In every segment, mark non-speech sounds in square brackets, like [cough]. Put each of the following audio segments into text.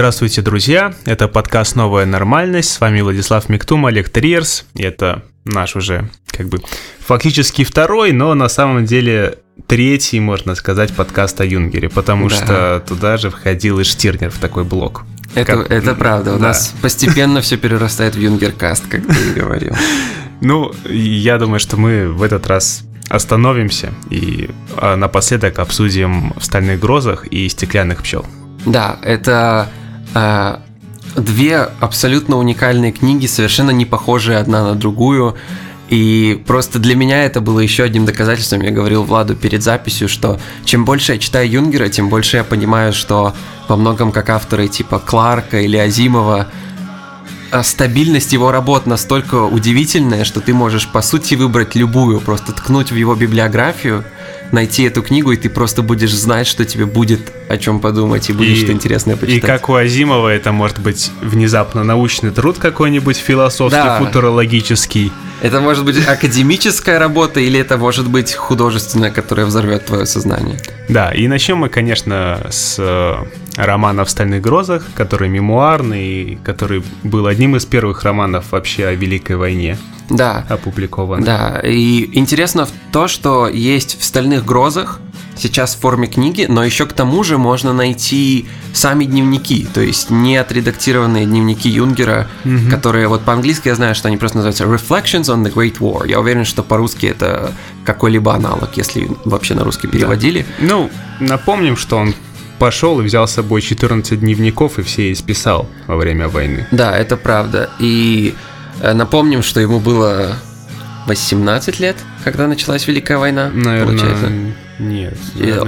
Здравствуйте, друзья! Это подкаст «Новая нормальность». С вами Владислав Миктум, Олег Триерс. Это наш уже, как бы, фактически второй, но на самом деле третий, можно сказать, подкаст о Юнгере, потому да. что туда же входил и Штирнер в такой блок. Это, как... это правда, у да. нас постепенно все перерастает в Юнгеркаст, как ты и говорил. [laughs] Ну, я думаю, что мы в этот раз остановимся и а, напоследок обсудим в «Стальных грозах» и «Стеклянных пчел». Да, это две абсолютно уникальные книги, совершенно не похожие одна на другую. И просто для меня это было еще одним доказательством. Я говорил Владу перед записью, что чем больше я читаю Юнгера, тем больше я понимаю, что во многом как авторы типа Кларка или Азимова а стабильность его работ настолько удивительная, что ты можешь по сути выбрать любую, просто ткнуть в его библиографию – найти эту книгу, и ты просто будешь знать, что тебе будет о чем подумать, и будет что интересное почитать. И как у Азимова, это может быть внезапно научный труд какой-нибудь, философский, да. футурологический. Это может быть академическая работа, или это может быть художественная, которая взорвет твое сознание. Да, и начнем мы, конечно, с э, романа «В стальных грозах», который мемуарный, который был одним из первых романов вообще о Великой войне да. опубликован. Да, и интересно то, что есть в «Стальных грозах» сейчас в форме книги, но еще к тому же можно найти сами дневники, то есть не отредактированные дневники Юнгера, mm-hmm. которые вот по-английски я знаю, что они просто называются Reflections on the Great War. Я уверен, что по-русски это какой-либо аналог, если вообще на русский переводили. Да. Ну, напомним, что он пошел и взял с собой 14 дневников и все исписал во время войны. Да, это правда. И Э, напомним, что ему было 18 лет, когда началась Великая война. Наверное, получается. Нет.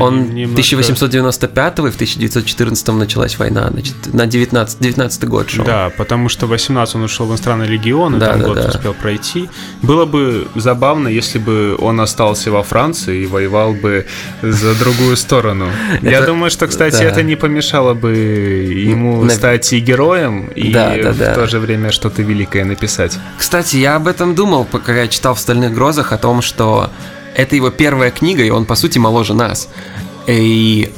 Он немножко... 1895 и в 1914 началась война, значит, на 19, 19 год шел. Да, потому что в 18 он ушел в иностранный легион, и да, там да, год да. успел пройти. Было бы забавно, если бы он остался во Франции и воевал бы за другую сторону. [laughs] Я думаю, что, кстати, это не помешало бы ему стать и героем, и в то же время что-то великое написать. Кстати, я об этом думал, пока я читал в «Стальных грозах» о том, что это его первая книга, и он, по сути, моложе нас. И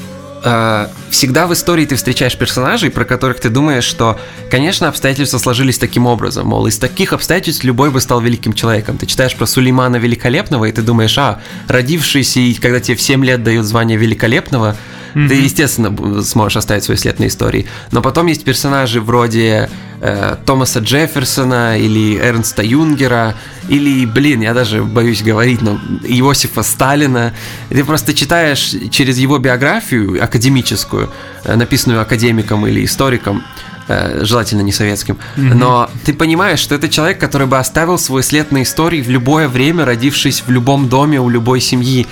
э, всегда в истории ты встречаешь персонажей, про которых ты думаешь, что, конечно, обстоятельства сложились таким образом. Мол, из таких обстоятельств любой бы стал великим человеком. Ты читаешь про Сулеймана Великолепного, и ты думаешь, а, родившийся, и когда тебе в 7 лет дают звание Великолепного, mm-hmm. ты, естественно, сможешь оставить свой след на истории. Но потом есть персонажи вроде э, Томаса Джефферсона или Эрнста Юнгера, или, блин, я даже боюсь говорить, но Иосифа Сталина. Ты просто читаешь через его биографию академическую, э, написанную академиком или историком, э, желательно не советским, mm-hmm. но ты понимаешь, что это человек, который бы оставил свой след на истории в любое время, родившись в любом доме у любой семьи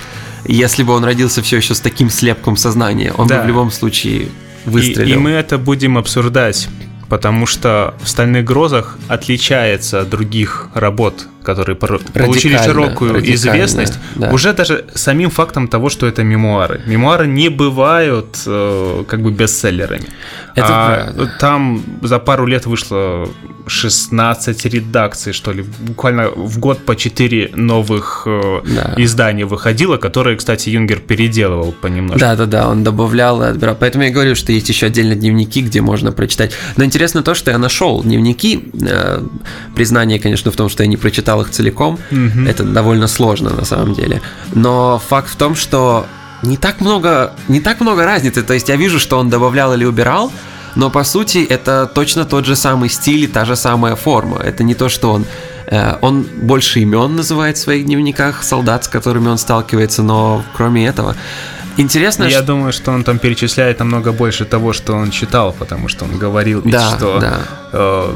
если бы он родился все еще с таким слепком сознания, он да. бы в любом случае выстрелил. И, и мы это будем обсуждать, потому что в «Стальных грозах» отличается от других работ которые получили широкую известность, да. уже даже самим фактом того, что это мемуары. Мемуары не бывают э, как бы бестселлерами. Это а правда. Там за пару лет вышло 16 редакций, что ли. Буквально в год по 4 новых э, да. издания выходило, которые, кстати, Юнгер переделывал понемножку. Да-да-да, он добавлял и отбирал. Поэтому я говорю, что есть еще отдельно дневники, где можно прочитать. Но интересно то, что я нашел дневники. Э, признание, конечно, в том, что я не прочитал прочитал их целиком. Mm-hmm. Это довольно сложно на самом деле. Но факт в том, что не так много, не так много разницы. То есть я вижу, что он добавлял или убирал, но по сути это точно тот же самый стиль и та же самая форма. Это не то, что он э, он больше имен называет в своих дневниках солдат, с которыми он сталкивается, но кроме этого. Интересно, Я что... думаю, что он там перечисляет намного больше того, что он читал, потому что он говорил, ведь, да, что да. Э,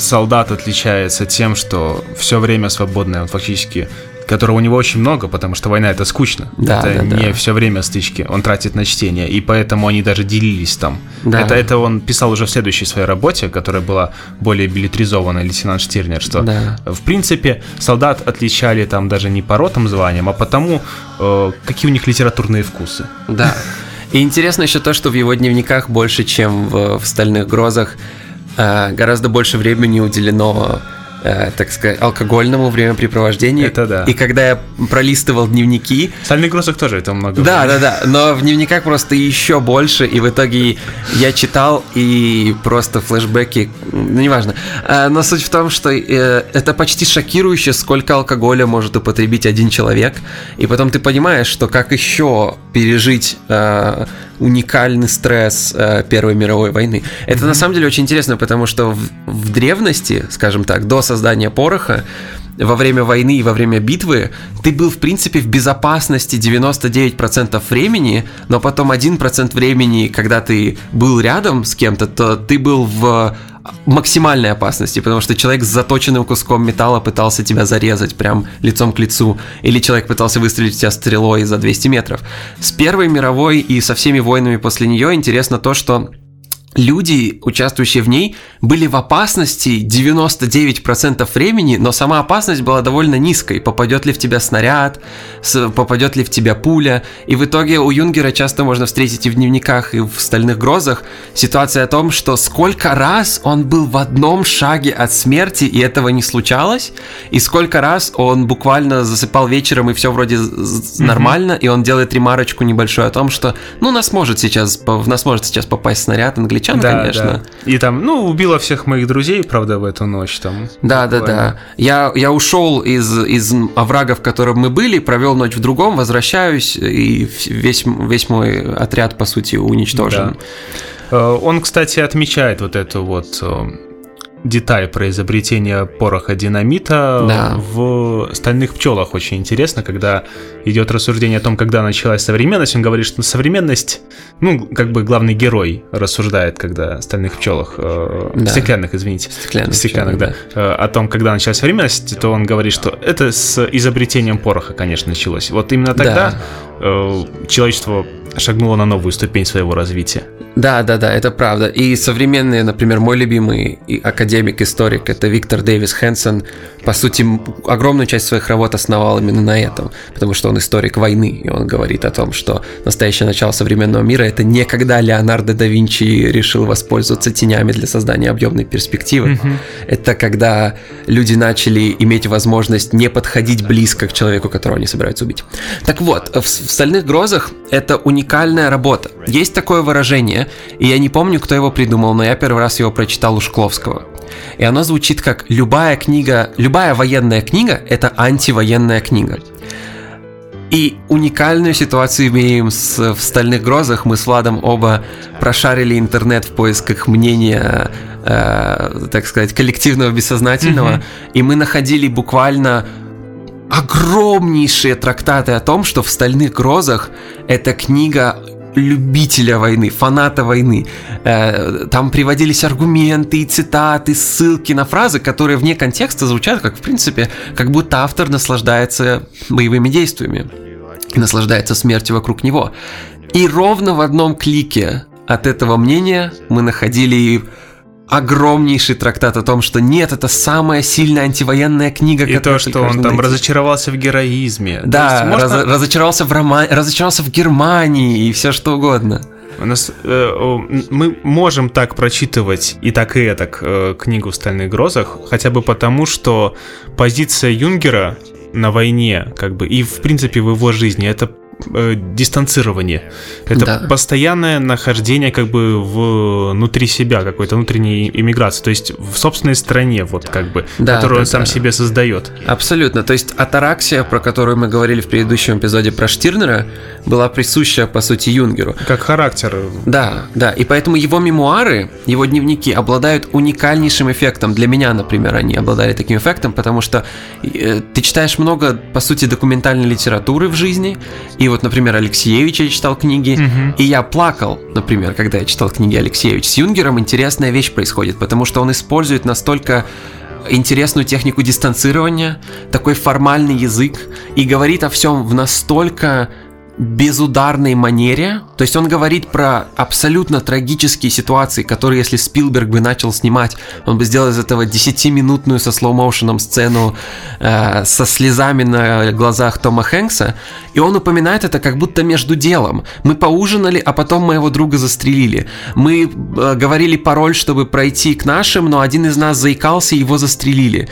солдат отличается тем, что все время свободное, он фактически которого у него очень много, потому что война это скучно. Да, это да, не да. все время стычки, он тратит на чтение, и поэтому они даже делились там. Да. Это, это он писал уже в следующей своей работе, которая была более билетризованная, лейтенант Штирнер, что да. в принципе солдат отличали там даже не по ротам званиям, а потому, э, какие у них литературные вкусы. Да. И интересно еще то, что в его дневниках больше, чем в, в «Стальных грозах», Э, гораздо больше времени уделено э, так сказать, алкогольному времяпрепровождению. Это да. И когда я пролистывал дневники... Стальный грузок тоже это много. Да, да, да. Но в дневниках просто еще больше, и в итоге я читал, и просто флешбеки, ну, неважно. А, но суть в том, что э, это почти шокирующе, сколько алкоголя может употребить один человек, и потом ты понимаешь, что как еще пережить э, уникальный стресс э, Первой мировой войны. Это mm-hmm. на самом деле очень интересно, потому что в, в древности, скажем так, до создания пороха, во время войны и во время битвы ты был, в принципе, в безопасности 99% времени, но потом 1% времени, когда ты был рядом с кем-то, то ты был в максимальной опасности, потому что человек с заточенным куском металла пытался тебя зарезать прям лицом к лицу, или человек пытался выстрелить в тебя стрелой за 200 метров. С Первой мировой и со всеми войнами после нее интересно то, что люди, участвующие в ней, были в опасности 99% времени, но сама опасность была довольно низкой. Попадет ли в тебя снаряд, попадет ли в тебя пуля. И в итоге у Юнгера часто можно встретить и в дневниках, и в «Стальных грозах» ситуация о том, что сколько раз он был в одном шаге от смерти, и этого не случалось, и сколько раз он буквально засыпал вечером, и все вроде нормально, mm-hmm. и он делает ремарочку небольшую о том, что ну нас может сейчас, в нас может сейчас попасть снаряд англичан, англичан, да, конечно. Да. И там, ну, убила всех моих друзей, правда, в эту ночь там. Да, буквально. да, да. Я, я ушел из, из оврага, в котором мы были, провел ночь в другом, возвращаюсь, и весь, весь мой отряд, по сути, уничтожен. Да. Э, он, кстати, отмечает вот эту вот э, деталь про изобретение пороха динамита да. в «Стальных пчелах» очень интересно, когда идет рассуждение о том, когда началась современность, он говорит, что современность, ну, как бы главный герой рассуждает, когда «Стальных пчелах», э, да. стеклянных, извините, стеклянных, стеклянных да, да, э, о том, когда началась современность, то он говорит, что это с изобретением пороха, конечно, началось. Вот именно тогда да. э, человечество шагнуло на новую ступень своего развития. Да, да, да, это правда. И современные, например, мой любимый академик-историк, это Виктор Дэвис Хэнсон, по сути, огромную часть своих работ основал именно на этом, потому что он историк войны, и он говорит о том, что настоящее начало современного мира – это не когда Леонардо да Винчи решил воспользоваться тенями для создания объемной перспективы, mm-hmm. это когда люди начали иметь возможность не подходить близко к человеку, которого они собираются убить. Так вот, в, в «Стальных грозах» это уникальная работа. Есть такое выражение, и я не помню, кто его придумал, но я первый раз его прочитал у Шкловского. И оно звучит как «любая книга, любая военная книга – это антивоенная книга». И уникальную ситуацию имеем с, в «Стальных грозах». Мы с Владом оба прошарили интернет в поисках мнения, э, так сказать, коллективного бессознательного, mm-hmm. и мы находили буквально огромнейшие трактаты о том, что в «Стальных грозах» эта книга любителя войны, фаната войны. Э, там приводились аргументы и цитаты, ссылки на фразы, которые вне контекста звучат, как в принципе, как будто автор наслаждается боевыми действиями наслаждается смертью вокруг него. И ровно в одном клике от этого мнения мы находили огромнейший трактат о том, что нет, это самая сильная антивоенная книга, И то, что он там найти. разочаровался в героизме. Да, можно... раз, разочаровался в романе, разочаровался в Германии и все что угодно. У нас, э, мы можем так прочитывать и так и так э, книгу в «Стальных грозах», хотя бы потому, что позиция Юнгера на войне, как бы, и в принципе в его жизни, это э, дистанцирование. Это да. постоянное нахождение как бы внутри себя, какой-то внутренней иммиграции, то есть в собственной стране, вот как бы, да, которую да, он сам да. себе создает. Абсолютно. То есть атараксия, про которую мы говорили в предыдущем эпизоде про Штирнера, была присуща, по сути, Юнгеру. Как характер. Да, да. И поэтому его мемуары, его дневники обладают уникальнейшим эффектом. Для меня, например, они обладали таким эффектом, потому что э, ты читаешь много, по сути, документальной литературы в жизни, и вот, например, Алексеевича я читал книги, угу. и я плакал, например, когда я читал книги Алексеевича. С Юнгером интересная вещь происходит, потому что он использует настолько интересную технику дистанцирования, такой формальный язык, и говорит о всем в настолько безударной манере. То есть он говорит про абсолютно трагические ситуации, которые, если Спилберг бы начал снимать, он бы сделал из этого 10-минутную со слоу-моушеном сцену э, со слезами на глазах Тома Хэнкса. И он упоминает это как будто между делом. Мы поужинали, а потом моего друга застрелили. Мы э, говорили пароль, чтобы пройти к нашим, но один из нас заикался, и его застрелили.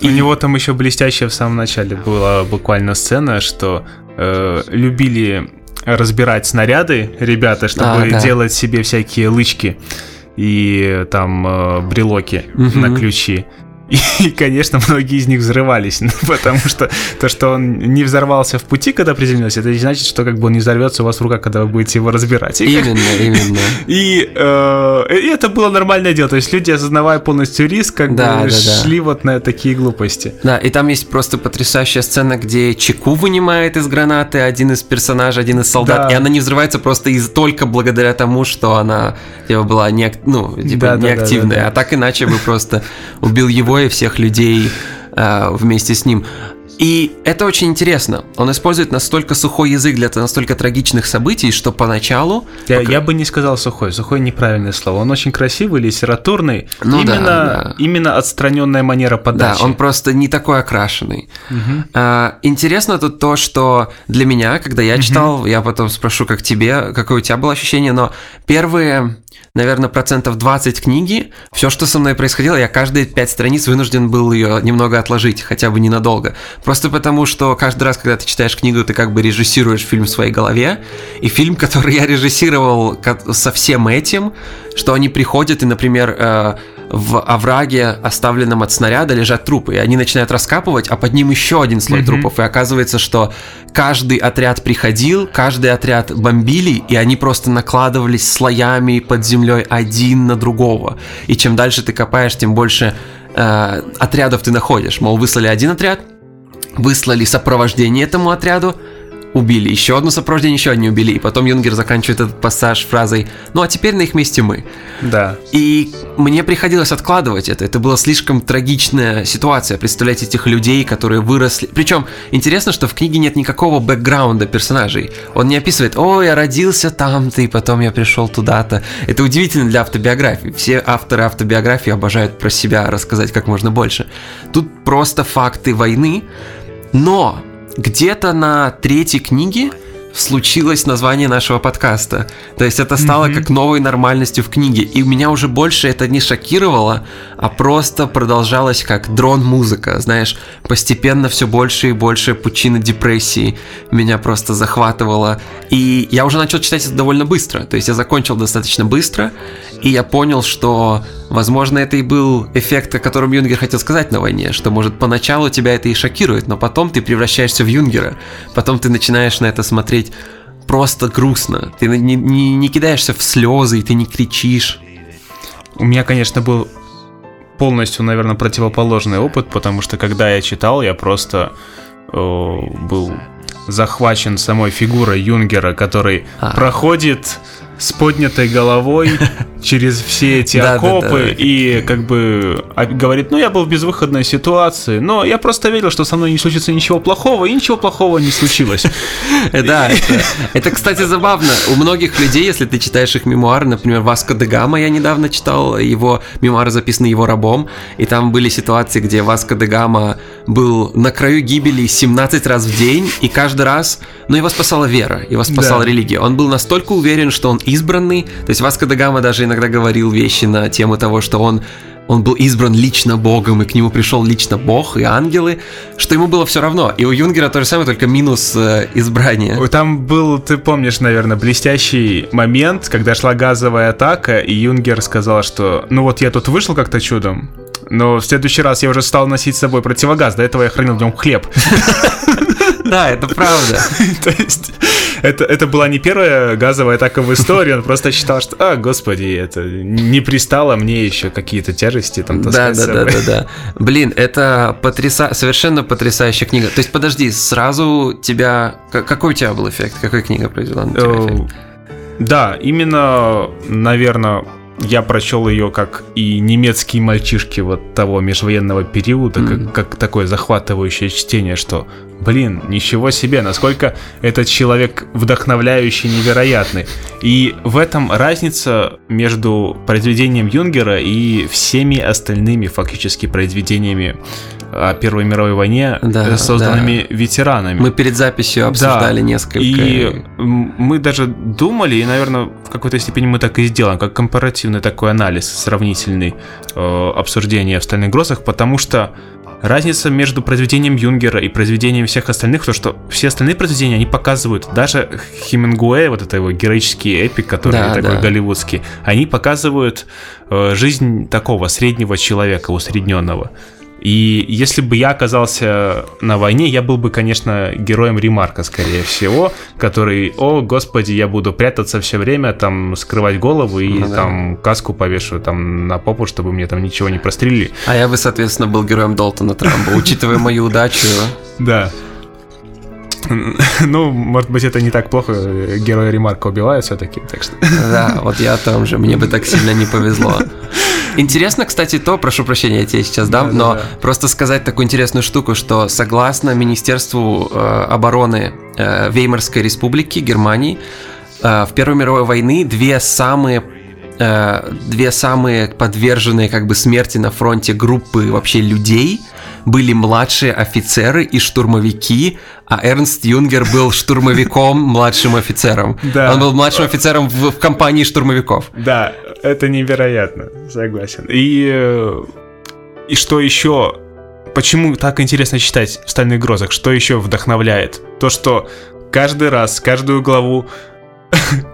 И... У него там еще блестящая в самом начале была буквально сцена, что э, любили разбирать снаряды ребята, чтобы а, да. делать себе всякие лычки и там э, брелоки угу. на ключи. И, конечно, многие из них взрывались, [laughs] потому что то, что он не взорвался в пути, когда приземлился, это не значит, что как бы он не взорвется у вас в руках, когда вы будете его разбирать. Именно, именно. [laughs] И, э, и это было нормальное дело, то есть люди, осознавая полностью риск, как да, бы да, шли да. вот на такие глупости. Да, и там есть просто потрясающая сцена, где Чеку вынимает из гранаты один из персонажей, один из солдат, да. и она не взрывается просто из только благодаря тому, что она типа, была не, ну, типа, да, неактивная, да, да, да, да. а так иначе бы просто убил его и всех людей э, вместе с ним. И это очень интересно. Он использует настолько сухой язык для настолько трагичных событий, что поначалу... Я, пока... я бы не сказал сухой. Сухой неправильное слово. Он очень красивый, литературный. Ну, именно, да, да. именно отстраненная манера подачи. Да, он просто не такой окрашенный. Угу. А, интересно тут то, что для меня, когда я читал, угу. я потом спрошу, как тебе, какое у тебя было ощущение, но первые наверное, процентов 20 книги, все, что со мной происходило, я каждые пять страниц вынужден был ее немного отложить, хотя бы ненадолго. Просто потому, что каждый раз, когда ты читаешь книгу, ты как бы режиссируешь фильм в своей голове, и фильм, [laughs] который я режиссировал со всем этим, что они приходят и, например, э, в овраге, оставленном от снаряда, лежат трупы, и они начинают раскапывать, а под ним еще один слой mm-hmm. трупов, и оказывается, что каждый отряд приходил, каждый отряд бомбили, и они просто накладывались слоями под землей один на другого. И чем дальше ты копаешь, тем больше э, отрядов ты находишь. Мол, выслали один отряд, выслали сопровождение этому отряду, убили, еще одно сопровождение, еще одни убили, и потом Юнгер заканчивает этот пассаж фразой «Ну а теперь на их месте мы». Да. И мне приходилось откладывать это, это была слишком трагичная ситуация, представлять этих людей, которые выросли. Причем интересно, что в книге нет никакого бэкграунда персонажей. Он не описывает «О, я родился там-то, и потом я пришел туда-то». Это удивительно для автобиографии. Все авторы автобиографии обожают про себя рассказать как можно больше. Тут просто факты войны, но где-то на третьей книге случилось название нашего подкаста. То есть это стало mm-hmm. как новой нормальностью в книге. И меня уже больше это не шокировало, а просто продолжалось как дрон-музыка. Знаешь, постепенно все больше и больше пучина депрессии меня просто захватывала. И я уже начал читать это довольно быстро. То есть я закончил достаточно быстро, и я понял, что, возможно, это и был эффект, о котором Юнгер хотел сказать на войне, что, может, поначалу тебя это и шокирует, но потом ты превращаешься в Юнгера, потом ты начинаешь на это смотреть просто грустно, ты не, не, не кидаешься в слезы, и ты не кричишь. У меня, конечно, был полностью, наверное, противоположный опыт, потому что когда я читал, я просто э, был захвачен самой фигурой Юнгера, который а. проходит с поднятой головой [laughs] через все эти окопы и как бы а, говорит, ну я был в безвыходной ситуации, но я просто верил, что со мной не случится ничего плохого, и ничего плохого не случилось. [laughs] Да, это, кстати, забавно. У многих людей, если ты читаешь их мемуары, например, Васко де Гама, я недавно читал его мемуары, записаны его рабом, и там были ситуации, где Васко де Гама был на краю гибели 17 раз в день, и каждый раз, но его спасала вера, его спасала религия. Он был настолько уверен, что он избранный. То есть Васко да даже иногда говорил вещи на тему того, что он он был избран лично Богом, и к нему пришел лично Бог и ангелы, что ему было все равно. И у Юнгера то же самое, только минус э, избрания. Там был, ты помнишь, наверное, блестящий момент, когда шла газовая атака, и Юнгер сказал, что ну вот я тут вышел как-то чудом, но в следующий раз я уже стал носить с собой противогаз, до этого я хранил в нем хлеб. [laughs] Да, это правда. [laughs] То есть это, это была не первая газовая атака в истории, он просто считал, что, а, господи, это не пристало мне еще какие-то тяжести там таскать да, да, да, да, [laughs] да. Блин, это потряса... совершенно потрясающая книга. То есть, подожди, сразу тебя... Какой у тебя был эффект? Какая книга произвела на тебя эффект? Да, именно, наверное, я прочел ее как и немецкие мальчишки вот того межвоенного периода, mm. как, как такое захватывающее чтение, что блин, ничего себе, насколько этот человек вдохновляющий, невероятный. И в этом разница между произведением Юнгера и всеми остальными фактически произведениями о Первой мировой войне, да, э, созданными да. ветеранами. Мы перед записью обсуждали да. несколько. И мы даже думали, и, наверное, в какой-то степени мы так и сделаем, как компаративный такой анализ, сравнительный э, обсуждение в «Стальных грозах», потому что разница между произведением Юнгера и произведением всех остальных, то что все остальные произведения, они показывают, даже Хемингуэй, вот это его героический эпик, который да, такой да. голливудский, они показывают э, жизнь такого среднего человека, усредненного. И если бы я оказался на войне, я был бы, конечно, героем Ремарка, скорее всего, который, о, господи, я буду прятаться все время, там, скрывать голову и ну, да. там каску повешу там на попу, чтобы мне там ничего не прострелили. А я бы, соответственно, был героем Долтона Трамба, учитывая мою удачу. Да. Ну, может быть, это не так плохо. Героя Ремарка убивают все-таки, так что. Да, вот я о том же. Мне бы так сильно не повезло. Интересно, кстати, то, прошу прощения, я тебе сейчас дам, да, но да, да. просто сказать такую интересную штуку, что согласно Министерству э, обороны э, Веймарской республики Германии, э, в Первой мировой войны две самые э, две самые подверженные как бы смерти на фронте группы вообще людей были младшие офицеры и штурмовики, а Эрнст Юнгер был штурмовиком, [laughs] младшим офицером. Да. Он был младшим офицером в, в компании штурмовиков. Да, это невероятно, согласен. И, э, и что еще? Почему так интересно читать в «Стальных грозах»? Что еще вдохновляет? То, что каждый раз, каждую главу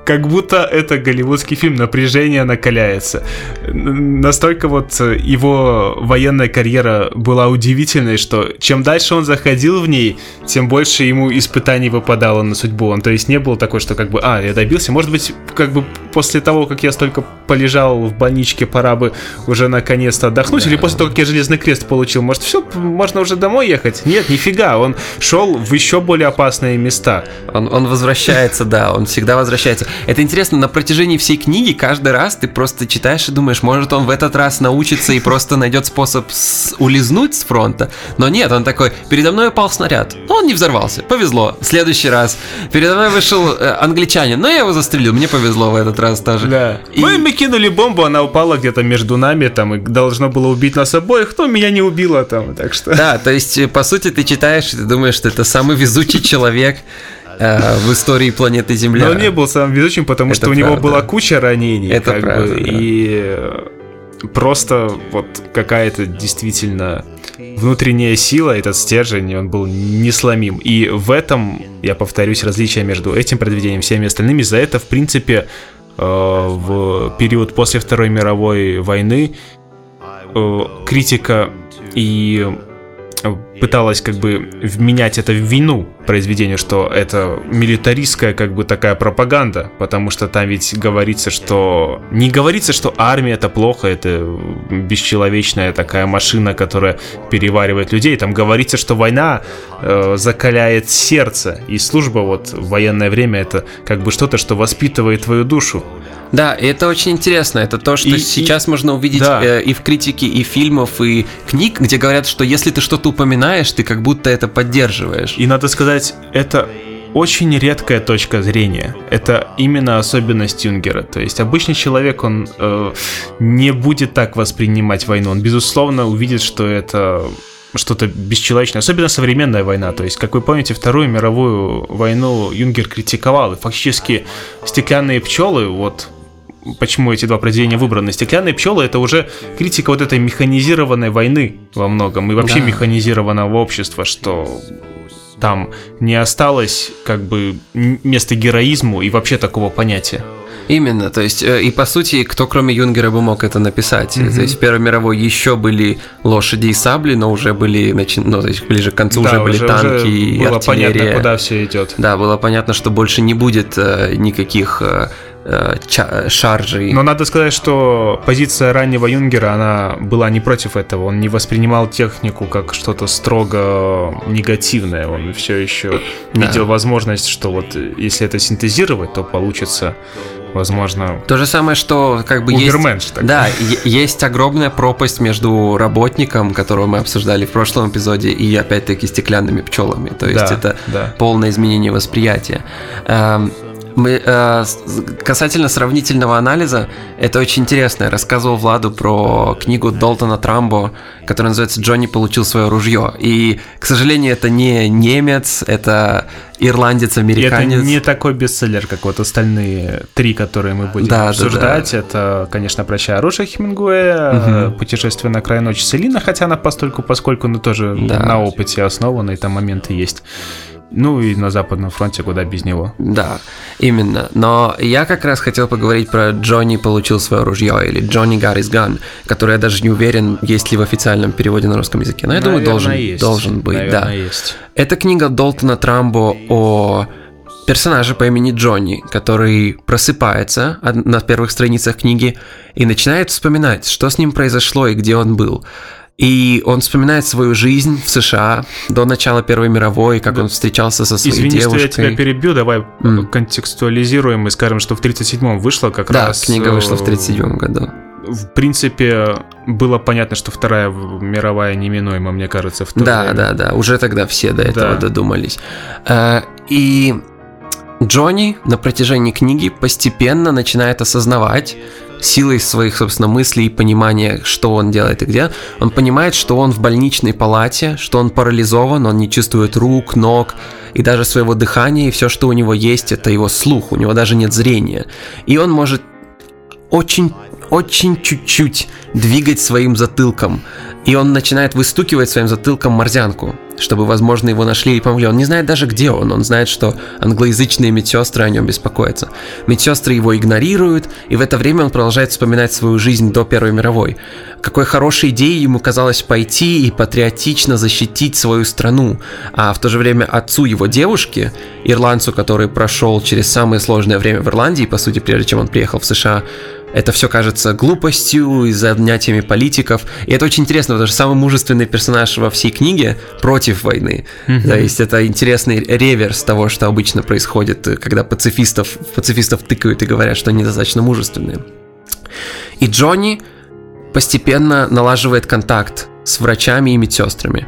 как будто это голливудский фильм, напряжение накаляется. Настолько вот его военная карьера была удивительной, что чем дальше он заходил в ней, тем больше ему испытаний выпадало на судьбу. Он то есть не был такой, что как бы, а, я добился. Может быть, как бы после того, как я столько полежал в больничке, пора бы уже наконец-то отдохнуть, да. или после того, как я Железный Крест получил, может, все, можно уже домой ехать? Нет, нифига, он шел в еще более опасные места. Он, он возвращается, да, он всегда возвращается. Это интересно, на протяжении всей книги каждый раз ты просто читаешь и думаешь, может он в этот раз научится и просто найдет способ с... улизнуть с фронта. Но нет, он такой, передо мной упал снаряд, но он не взорвался, повезло. Следующий раз, передо мной вышел э, англичанин, но я его застрелил, мне повезло в этот раз тоже. Да. И... Мы, мы кинули бомбу, она упала где-то между нами, там, и должно было убить нас обоих, кто меня не убила там, так что... Да, то есть, э, по сути, ты читаешь, и ты думаешь, что это самый везучий [laughs] человек, э, в истории планеты Земля. Но он не был самым везучим, потому это что правда. у него была куча ранений. Это как правда. Бы, да. И просто вот какая-то действительно внутренняя сила, этот стержень, он был несломим. И в этом, я повторюсь, различие между этим произведением и всеми остальными. За это, в принципе, э, в период после Второй мировой войны э, критика и пыталась как бы вменять это в вину произведению, что это милитаристская как бы такая пропаганда, потому что там ведь говорится, что... Не говорится, что армия это плохо, это бесчеловечная такая машина, которая переваривает людей. Там говорится, что война э, закаляет сердце, и служба вот в военное время это как бы что-то, что воспитывает твою душу. Да, и это очень интересно. Это то, что и, сейчас и, можно увидеть да. э, и в критике и фильмов, и книг, где говорят, что если ты что-то упоминаешь, ты как будто это поддерживаешь. И надо сказать, это очень редкая точка зрения. Это именно особенность Юнгера. То есть обычный человек, он э, не будет так воспринимать войну. Он, безусловно, увидит, что это что-то бесчеловечное, особенно современная война. То есть, как вы помните, Вторую мировую войну Юнгер критиковал, и фактически стеклянные пчелы, вот почему эти два произведения выбраны. Стеклянные пчелы это уже критика вот этой механизированной войны во многом и вообще да. механизированного общества, что там не осталось как бы места героизму и вообще такого понятия. Именно, то есть, э, и по сути, кто кроме Юнгера бы мог это написать? Mm-hmm. То есть, в Первой мировой еще были лошади и сабли, но уже были, начи... ну, то есть, ближе к концу да, уже были уже, танки уже и было артиллерия. понятно, куда все идет. Да, было понятно, что больше не будет э, никаких э, э, шаржей. Но надо сказать, что позиция раннего Юнгера, она была не против этого. Он не воспринимал технику как что-то строго негативное. Он все еще да. видел возможность, что вот если это синтезировать, то получится возможно. То же самое, что как бы есть... Так. Да, есть огромная пропасть между работником, которого мы обсуждали в прошлом эпизоде, и опять-таки стеклянными пчелами. То есть да, это да. полное изменение восприятия. Мы, э, касательно сравнительного анализа, это очень интересно. Я рассказывал Владу про книгу Долтона Трамбо, которая называется «Джонни получил свое ружье». И, к сожалению, это не немец, это ирландец-американец. это не такой бестселлер, как вот остальные три, которые мы будем да, обсуждать. Да, да. Это, конечно, «Прощай оружие» Хемингуэя, угу. «Путешествие на край ночи» Селина, хотя она постольку, поскольку, ну, тоже да. на опыте основана, и там моменты есть. Ну и на Западном фронте куда без него. Да, именно. Но я как раз хотел поговорить про Джонни получил свое ружье или Джонни got his gun, который я даже не уверен, есть ли в официальном переводе на русском языке. Но я Наверное, думаю, должен, есть. должен быть. Наверное, да. есть. Это книга Долтона Трамбо о персонаже по имени Джонни, который просыпается на первых страницах книги и начинает вспоминать, что с ним произошло и где он был. И он вспоминает свою жизнь в США до начала Первой мировой, как да. он встречался со своей Извини, девушкой. Извини, что я тебя перебью, давай mm. контекстуализируем и скажем, что в 37-м вышло как да, раз... Да, книга вышла в 37-м году. В принципе, было понятно, что Вторая мировая неминуема, мне кажется, в то Да, время. да, да, уже тогда все до этого да. додумались. Э, и Джонни на протяжении книги постепенно начинает осознавать, силой своих, собственно, мыслей и понимания, что он делает и где, он понимает, что он в больничной палате, что он парализован, он не чувствует рук, ног и даже своего дыхания, и все, что у него есть, это его слух, у него даже нет зрения. И он может очень очень чуть-чуть двигать своим затылком, и он начинает выстукивать своим затылком морзянку, чтобы, возможно, его нашли и помогли. Он не знает даже, где он. Он знает, что англоязычные медсестры о нем беспокоятся. Медсестры его игнорируют, и в это время он продолжает вспоминать свою жизнь до Первой мировой. Какой хорошей идеей ему казалось пойти и патриотично защитить свою страну. А в то же время отцу его девушки, ирландцу, который прошел через самое сложное время в Ирландии, по сути, прежде чем он приехал в США, это все кажется глупостью и занятиями политиков. И это очень интересно, потому что самый мужественный персонаж во всей книге против войны. Mm-hmm. То есть это интересный реверс того, что обычно происходит, когда пацифистов, пацифистов тыкают и говорят, что они достаточно мужественные. И Джонни постепенно налаживает контакт с врачами и медсестрами.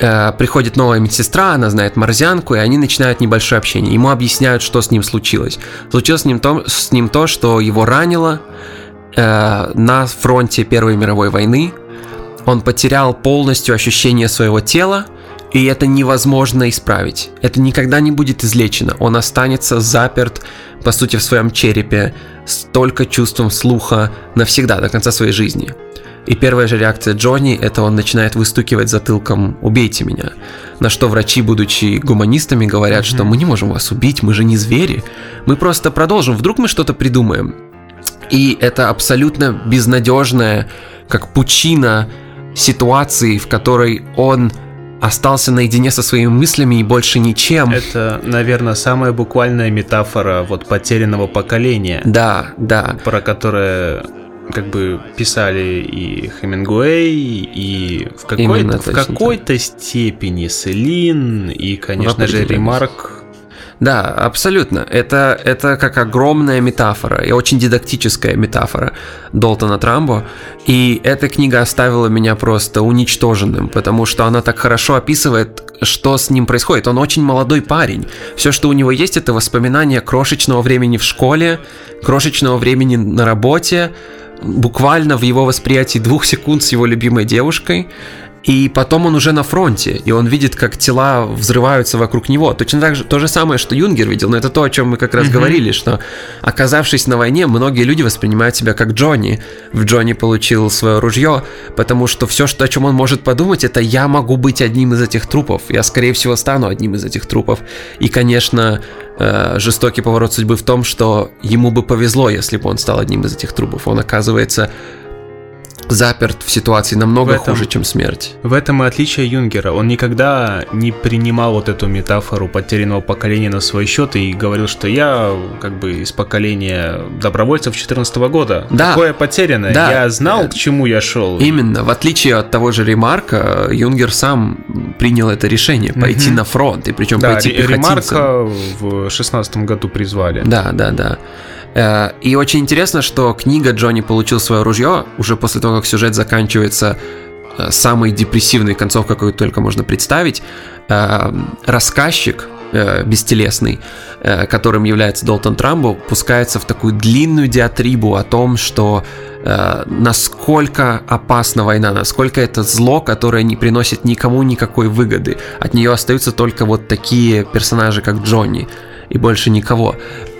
Э, приходит новая медсестра, она знает морзянку, и они начинают небольшое общение. Ему объясняют, что с ним случилось. Случилось с ним то, с ним то что его ранило э, на фронте Первой мировой войны. Он потерял полностью ощущение своего тела, и это невозможно исправить. Это никогда не будет излечено. Он останется заперт, по сути, в своем черепе с только чувством слуха навсегда, до конца своей жизни. И первая же реакция Джонни – это он начинает выстукивать затылком «убейте меня». На что врачи, будучи гуманистами, говорят, что мы не можем вас убить, мы же не звери. Мы просто продолжим, вдруг мы что-то придумаем. И это абсолютно безнадежная, как пучина ситуации, в которой он остался наедине со своими мыслями и больше ничем. Это, наверное, самая буквальная метафора вот потерянного поколения. Да, да. Про которое как бы писали и Хемингуэй, и в какой-то, в какой-то степени Селин, и, конечно же, Ремарк. Да, абсолютно. Это, это как огромная метафора, и очень дидактическая метафора Долтона Трамбо. И эта книга оставила меня просто уничтоженным, потому что она так хорошо описывает, что с ним происходит. Он очень молодой парень. Все, что у него есть, это воспоминания крошечного времени в школе, крошечного времени на работе, буквально в его восприятии двух секунд с его любимой девушкой, и потом он уже на фронте, и он видит, как тела взрываются вокруг него. Точно так же, то же самое, что Юнгер видел, но это то, о чем мы как раз mm-hmm. говорили, что оказавшись на войне, многие люди воспринимают себя как Джонни. В Джонни получил свое ружье, потому что все, что, о чем он может подумать, это я могу быть одним из этих трупов. Я, скорее всего, стану одним из этих трупов. И, конечно, э, жестокий поворот судьбы в том, что ему бы повезло, если бы он стал одним из этих трупов. Он оказывается заперт в ситуации намного в этом, хуже, чем смерть. В этом и отличие Юнгера. Он никогда не принимал вот эту метафору потерянного поколения на свой счет и говорил, что я как бы из поколения добровольцев 14 года. Да. Такое потерянное. Да. Я знал, к чему я шел. Именно. В отличие от того же Ремарка, Юнгер сам принял это решение пойти угу. на фронт. И причем да, пойти пехотинцем. Ремарка в 16 году призвали. Да, да, да. Э, и очень интересно, что книга Джонни получил свое ружье уже после того, как сюжет заканчивается э, самой депрессивной концовкой, какую только можно представить. Э, рассказчик бестелесный, которым является Долтон Трамбо, пускается в такую длинную диатрибу о том, что насколько опасна война, насколько это зло, которое не приносит никому никакой выгоды. От нее остаются только вот такие персонажи, как Джонни, и больше никого.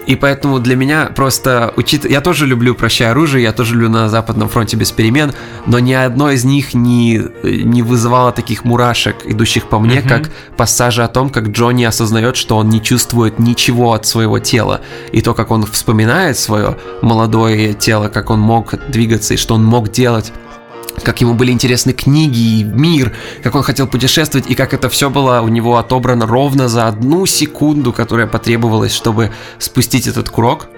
И поэтому для меня просто учит... Я тоже люблю «Прощай оружие», я тоже люблю «На Западном фронте без перемен», но ни одно из них не, не вызывало таких мурашек, идущих по мне, mm-hmm. как пассажи о том, как Джонни осознает, что он не чувствует ничего от своего тела. И то, как он вспоминает свое молодое тело, как он мог двигаться и что он мог делать как ему были интересны книги и мир, как он хотел путешествовать, и как это все было у него отобрано ровно за одну секунду, которая потребовалась, чтобы спустить этот курок.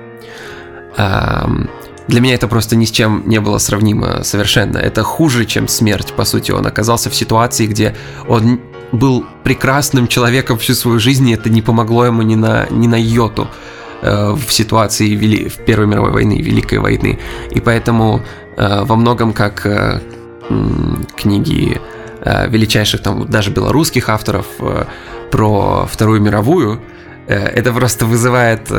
Для меня это просто ни с чем не было сравнимо совершенно. Это хуже, чем смерть, по сути. Он оказался в ситуации, где он был прекрасным человеком всю свою жизнь, и это не помогло ему ни на, ни на йоту в ситуации вели, в Первой мировой войны, Великой войны. И поэтому Э, во многом как э, книги э, величайших там даже белорусских авторов про Вторую мировую, это просто вызывает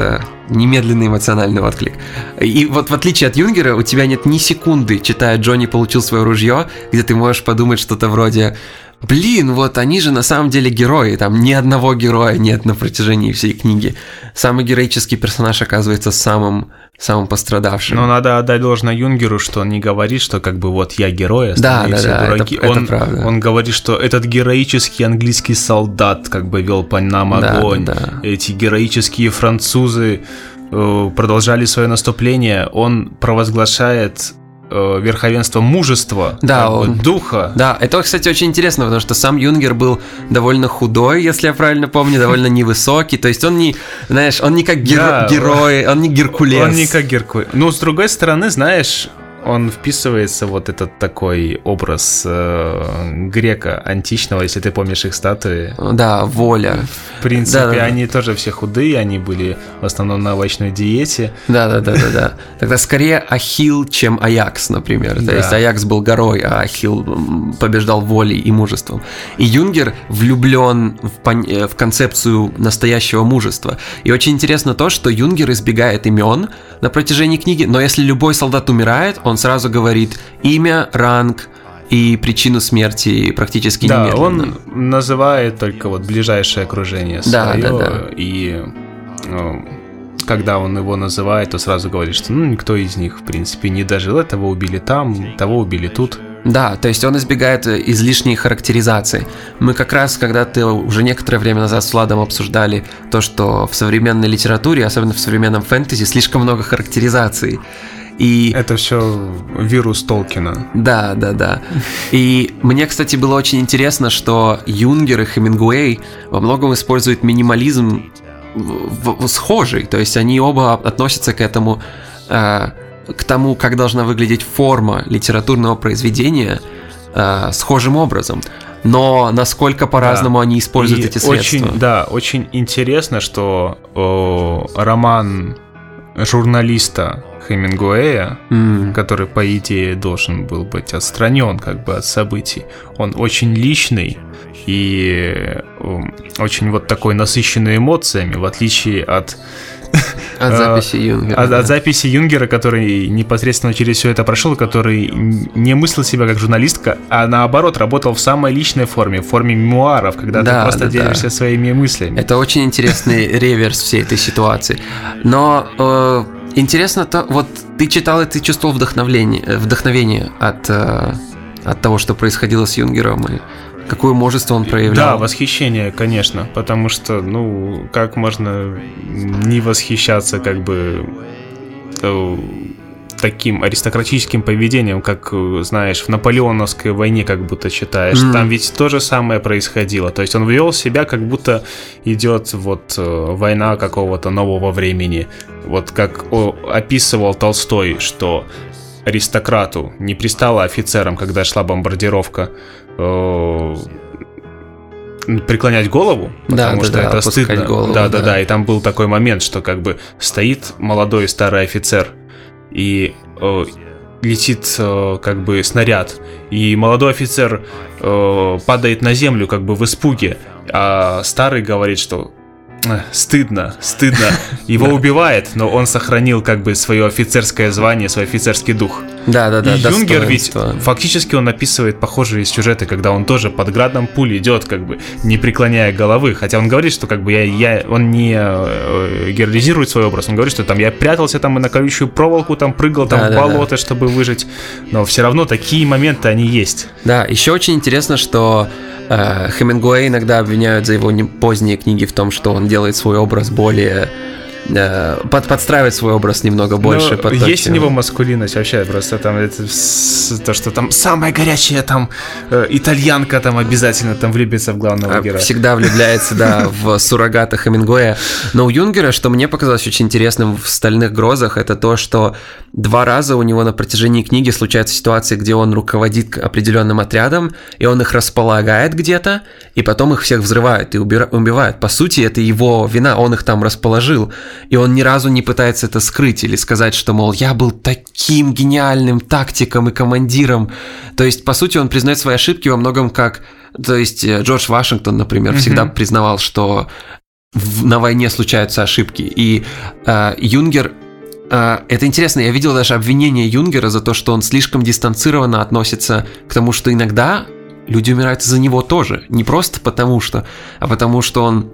немедленный эмоциональный отклик. И вот в отличие от Юнгера, у тебя нет ни секунды, читая «Джонни получил свое ружье», где ты можешь подумать что-то вроде Блин, вот они же на самом деле герои, там ни одного героя нет на протяжении всей книги. Самый героический персонаж оказывается самым, самым пострадавшим. Но надо отдать должное Юнгеру, что он не говорит, что как бы вот я герой, да, да, да, дураки. Это, он, это правда. он говорит, что этот героический английский солдат как бы вел по нам огонь. Да, да. Эти героические французы э, продолжали свое наступление. Он провозглашает э, верховенство мужества, да, он, бы, духа. Да, это, кстати, очень интересно, потому что сам Юнгер был довольно худой, если я правильно помню, довольно невысокий. То есть он не, знаешь, он не как геро- да, герой, он не Геркулес. Он не как Геркулес. Ну, с другой стороны, знаешь, он вписывается вот этот такой образ э, грека античного, если ты помнишь их статуи. Да, воля. В принципе, да, да, они да. тоже все худые, они были в основном на овощной диете. Да, да, да, да, да. Тогда скорее Ахил, чем Аякс, например. То есть Аякс был горой, а Ахил побеждал волей и мужеством. И Юнгер влюблен в, пон- э, в концепцию настоящего мужества. И очень интересно то, что Юнгер избегает имен на протяжении книги, но если любой солдат умирает, он сразу говорит имя, ранг, и причину смерти практически да, немедленно. он называет только вот ближайшее окружение да, свое, да, да. и ну, когда он его называет, то сразу говорит, что ну, никто из них, в принципе, не дожил, этого убили там, того убили тут. Да, то есть он избегает излишней характеризации. Мы как раз когда-то уже некоторое время назад с Владом обсуждали то, что в современной литературе, особенно в современном фэнтези, слишком много характеризаций. И... Это все вирус Толкина. Да, да, да. И мне, кстати, было очень интересно, что Юнгер и Хемингуэй во многом используют минимализм схожий. То есть они оба относятся к этому, э, к тому, как должна выглядеть форма литературного произведения э, схожим образом. Но насколько по-разному да. они используют и эти средства. Очень, да, очень интересно, что о, роман журналиста Хемингуэя, mm. который, по идее, должен был быть отстранен как бы от событий. Он очень личный и очень вот такой насыщенный эмоциями, в отличие от [laughs] от э, записи Юнгера. От, да. от записи Юнгера, который непосредственно через все это прошел, который не мыслил себя как журналистка, а наоборот работал в самой личной форме, в форме мемуаров, когда да, ты просто да, делишься да. своими мыслями. Это очень интересный [laughs] реверс всей этой ситуации. Но э, Интересно то, вот ты читал и ты чувствовал вдохновение, э, вдохновение от, э, от того, что происходило с Юнгером и какое мужество он проявлял. Да, восхищение, конечно, потому что, ну, как можно не восхищаться как бы э, таким аристократическим поведением, как, знаешь, в наполеоновской войне как будто читаешь. Mm. Там ведь то же самое происходило. То есть он вел себя, как будто идет вот э, война какого-то нового времени. Вот как описывал Толстой, что аристократу не пристало офицерам, когда шла бомбардировка, э, преклонять голову, потому да, что да, это стыдно. Голову, да, да, да, да. И там был такой момент, что как бы стоит молодой старый офицер и э, летит э, как бы снаряд, и молодой офицер э, падает на землю как бы в испуге, а старый говорит, что стыдно, стыдно. [laughs] Его убивает, но он сохранил как бы свое офицерское звание, свой офицерский дух. Да, да, да. И Юнгер ведь фактически он описывает похожие сюжеты, когда он тоже под градом пуль идет, как бы не преклоняя головы. Хотя он говорит, что как бы я, я он не э, героизирует свой образ, он говорит, что там я прятался там и на колючую проволоку там прыгал там да, в да, болото, да. чтобы выжить. Но все равно такие моменты они есть. Да, еще очень интересно, что э, Хемингуэй иногда обвиняют за его поздние книги в том, что он делает свой образ более Э, под, подстраивать свой образ немного больше. Но под есть то, у него маскулинность вообще, просто там это, то, что там самая горячая там э, итальянка там обязательно там влюбится в главного а, героя. Всегда влюбляется, да, [laughs] в суррогата Хемингуэя. Но у Юнгера, что мне показалось очень интересным в «Стальных грозах», это то, что два раза у него на протяжении книги случаются ситуации, где он руководит определенным отрядом, и он их располагает где-то, и потом их всех взрывает и убивает. По сути, это его вина, он их там расположил и он ни разу не пытается это скрыть или сказать, что, мол, я был таким гениальным тактиком и командиром. То есть, по сути, он признает свои ошибки во многом как... То есть, э, Джордж Вашингтон, например, mm-hmm. всегда признавал, что в, на войне случаются ошибки. И э, Юнгер э, это интересно, я видел даже обвинение Юнгера за то, что он слишком дистанцированно относится к тому, что иногда люди умирают из-за него тоже. Не просто потому что, а потому что он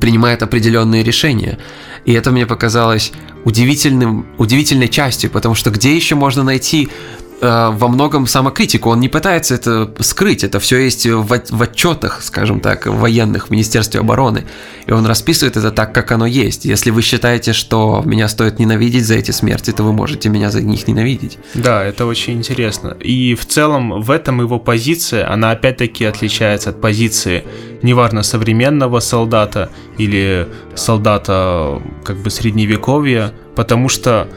принимает определенные решения. И это мне показалось удивительным, удивительной частью, потому что где еще можно найти Э, во многом самокритику. Он не пытается это скрыть. Это все есть в, в отчетах, скажем так, военных в Министерстве обороны. И он расписывает это так, как оно есть. Если вы считаете, что меня стоит ненавидеть за эти смерти, то вы можете меня за них ненавидеть. Да, это очень интересно. И в целом в этом его позиция, она опять-таки отличается от позиции, неважно, современного солдата или солдата как бы средневековья, потому что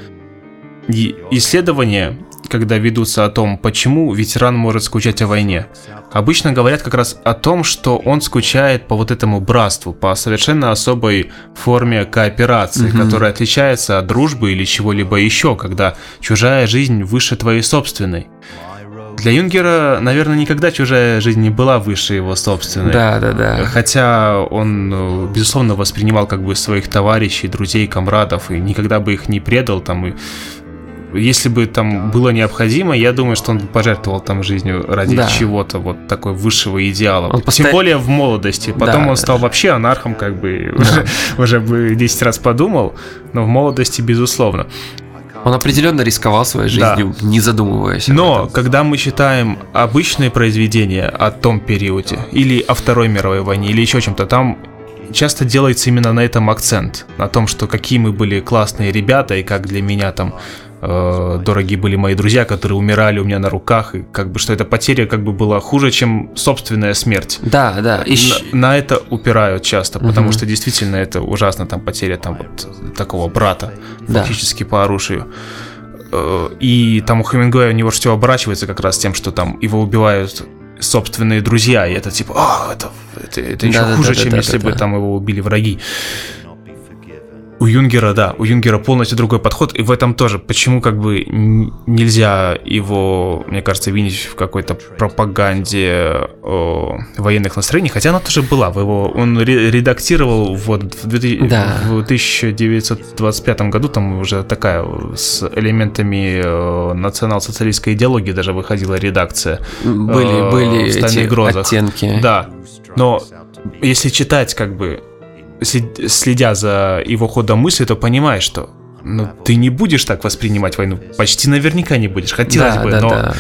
исследования когда ведутся о том, почему ветеран может скучать о войне. Обычно говорят как раз о том, что он скучает по вот этому братству, по совершенно особой форме кооперации, угу. которая отличается от дружбы или чего-либо еще, когда чужая жизнь выше твоей собственной. Для Юнгера, наверное, никогда чужая жизнь не была выше его собственной. Да, да, да. Хотя он, э, безусловно, воспринимал как бы своих товарищей, друзей, комрадов и никогда бы их не предал там и если бы там было необходимо, я думаю, что он пожертвовал там жизнью ради да. чего-то вот такой высшего идеала. Он Тем более в молодости. Потом да, он стал вообще анархом, как бы [laughs] уже, уже бы 10 раз подумал, но в молодости, безусловно. Он определенно рисковал своей жизнью, да. не задумываясь. Но когда мы читаем обычные произведения о том периоде, или о Второй мировой войне, или еще чем-то, там часто делается именно на этом акцент, на том, что какие мы были классные ребята, и как для меня там э, дорогие были мои друзья, которые умирали у меня на руках, и как бы что эта потеря как бы была хуже, чем собственная смерть. Да, да. И... На, на это упирают часто, потому угу. что действительно это ужасно, там потеря там вот такого брата, да. фактически по оружию. Э, и там у Хемингуэя у него все оборачивается как раз тем, что там его убивают собственные друзья, и это типа, а, это, это, это еще да, хуже, да, да, чем да, если да, бы да. там его убили враги. У Юнгера, да, у Юнгера полностью другой подход, и в этом тоже, почему как бы нельзя его, мне кажется, винить в какой-то пропаганде о, военных настроений, хотя она тоже была, его, он редактировал вот в, 2000, да. в 1925 году, там уже такая с элементами э, национал-социалистской идеологии даже выходила редакция. Были, э, были эти грозах. оттенки. Да, но если читать как бы следя за его ходом мысли, то понимаешь, что ну, ты не будешь так воспринимать войну. Почти наверняка не будешь. Хотелось да, бы, да, но да.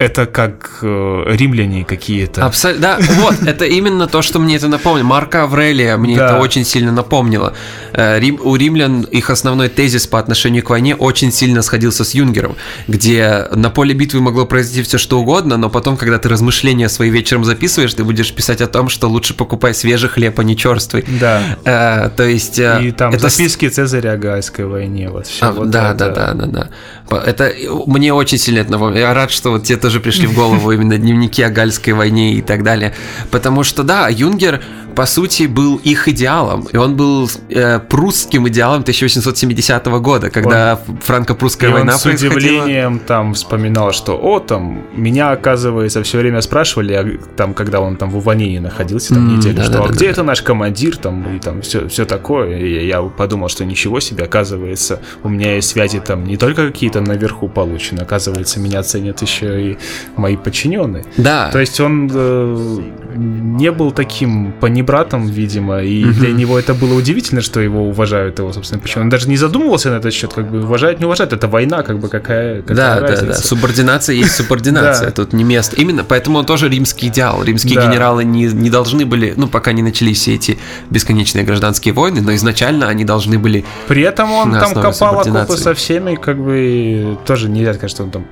Это как э, римляне какие-то. Абсолютно. Да, вот, это именно то, что мне это напомнило. Марка Аврелия мне да. это очень сильно напомнило. Э, Рим, у римлян их основной тезис по отношению к войне очень сильно сходился с Юнгером, где на поле битвы могло произойти все что угодно, но потом, когда ты размышления свои вечером записываешь, ты будешь писать о том, что лучше покупай свежий хлеб, а не черствый. Да. Э, то есть... Э, И там это... записки Цезаря о Гайской войне. Вот, все а, вот да, это. да, да, да, да. Это мне очень сильно это напомнило. Я рад, что вот тебе тоже пришли в голову именно дневники о Гальской войне и так далее. Потому что, да, Юнгер, по сути, был их идеалом. И он был э, прусским идеалом 1870 года, когда франко-прусская война он с происходила. удивлением там вспоминал, что, о, там, меня, оказывается, все время спрашивали, а, там, когда он там в увольнении находился, там, mm, неделю, да, что, да, а да, где да. это наш командир, там, и там все, все такое. И я подумал, что ничего себе, оказывается, у меня есть связи там не только какие-то наверху получены, оказывается, меня ценят еще и мои подчиненные. Да. То есть он э, не был таким панибратом, видимо, и угу. для него это было удивительно, что его уважают его, собственно, почему. Он даже не задумывался на этот счет, как бы уважают, не уважают, это война, как бы какая, какая да, разница. Да, да, субординация есть субординация, тут не место. Именно, поэтому он тоже римский идеал. Римские генералы не, не должны были, ну, пока не начались все эти бесконечные гражданские войны, но изначально они должны были При этом он там копал окопы со всеми, как бы, тоже нельзя сказать, что он там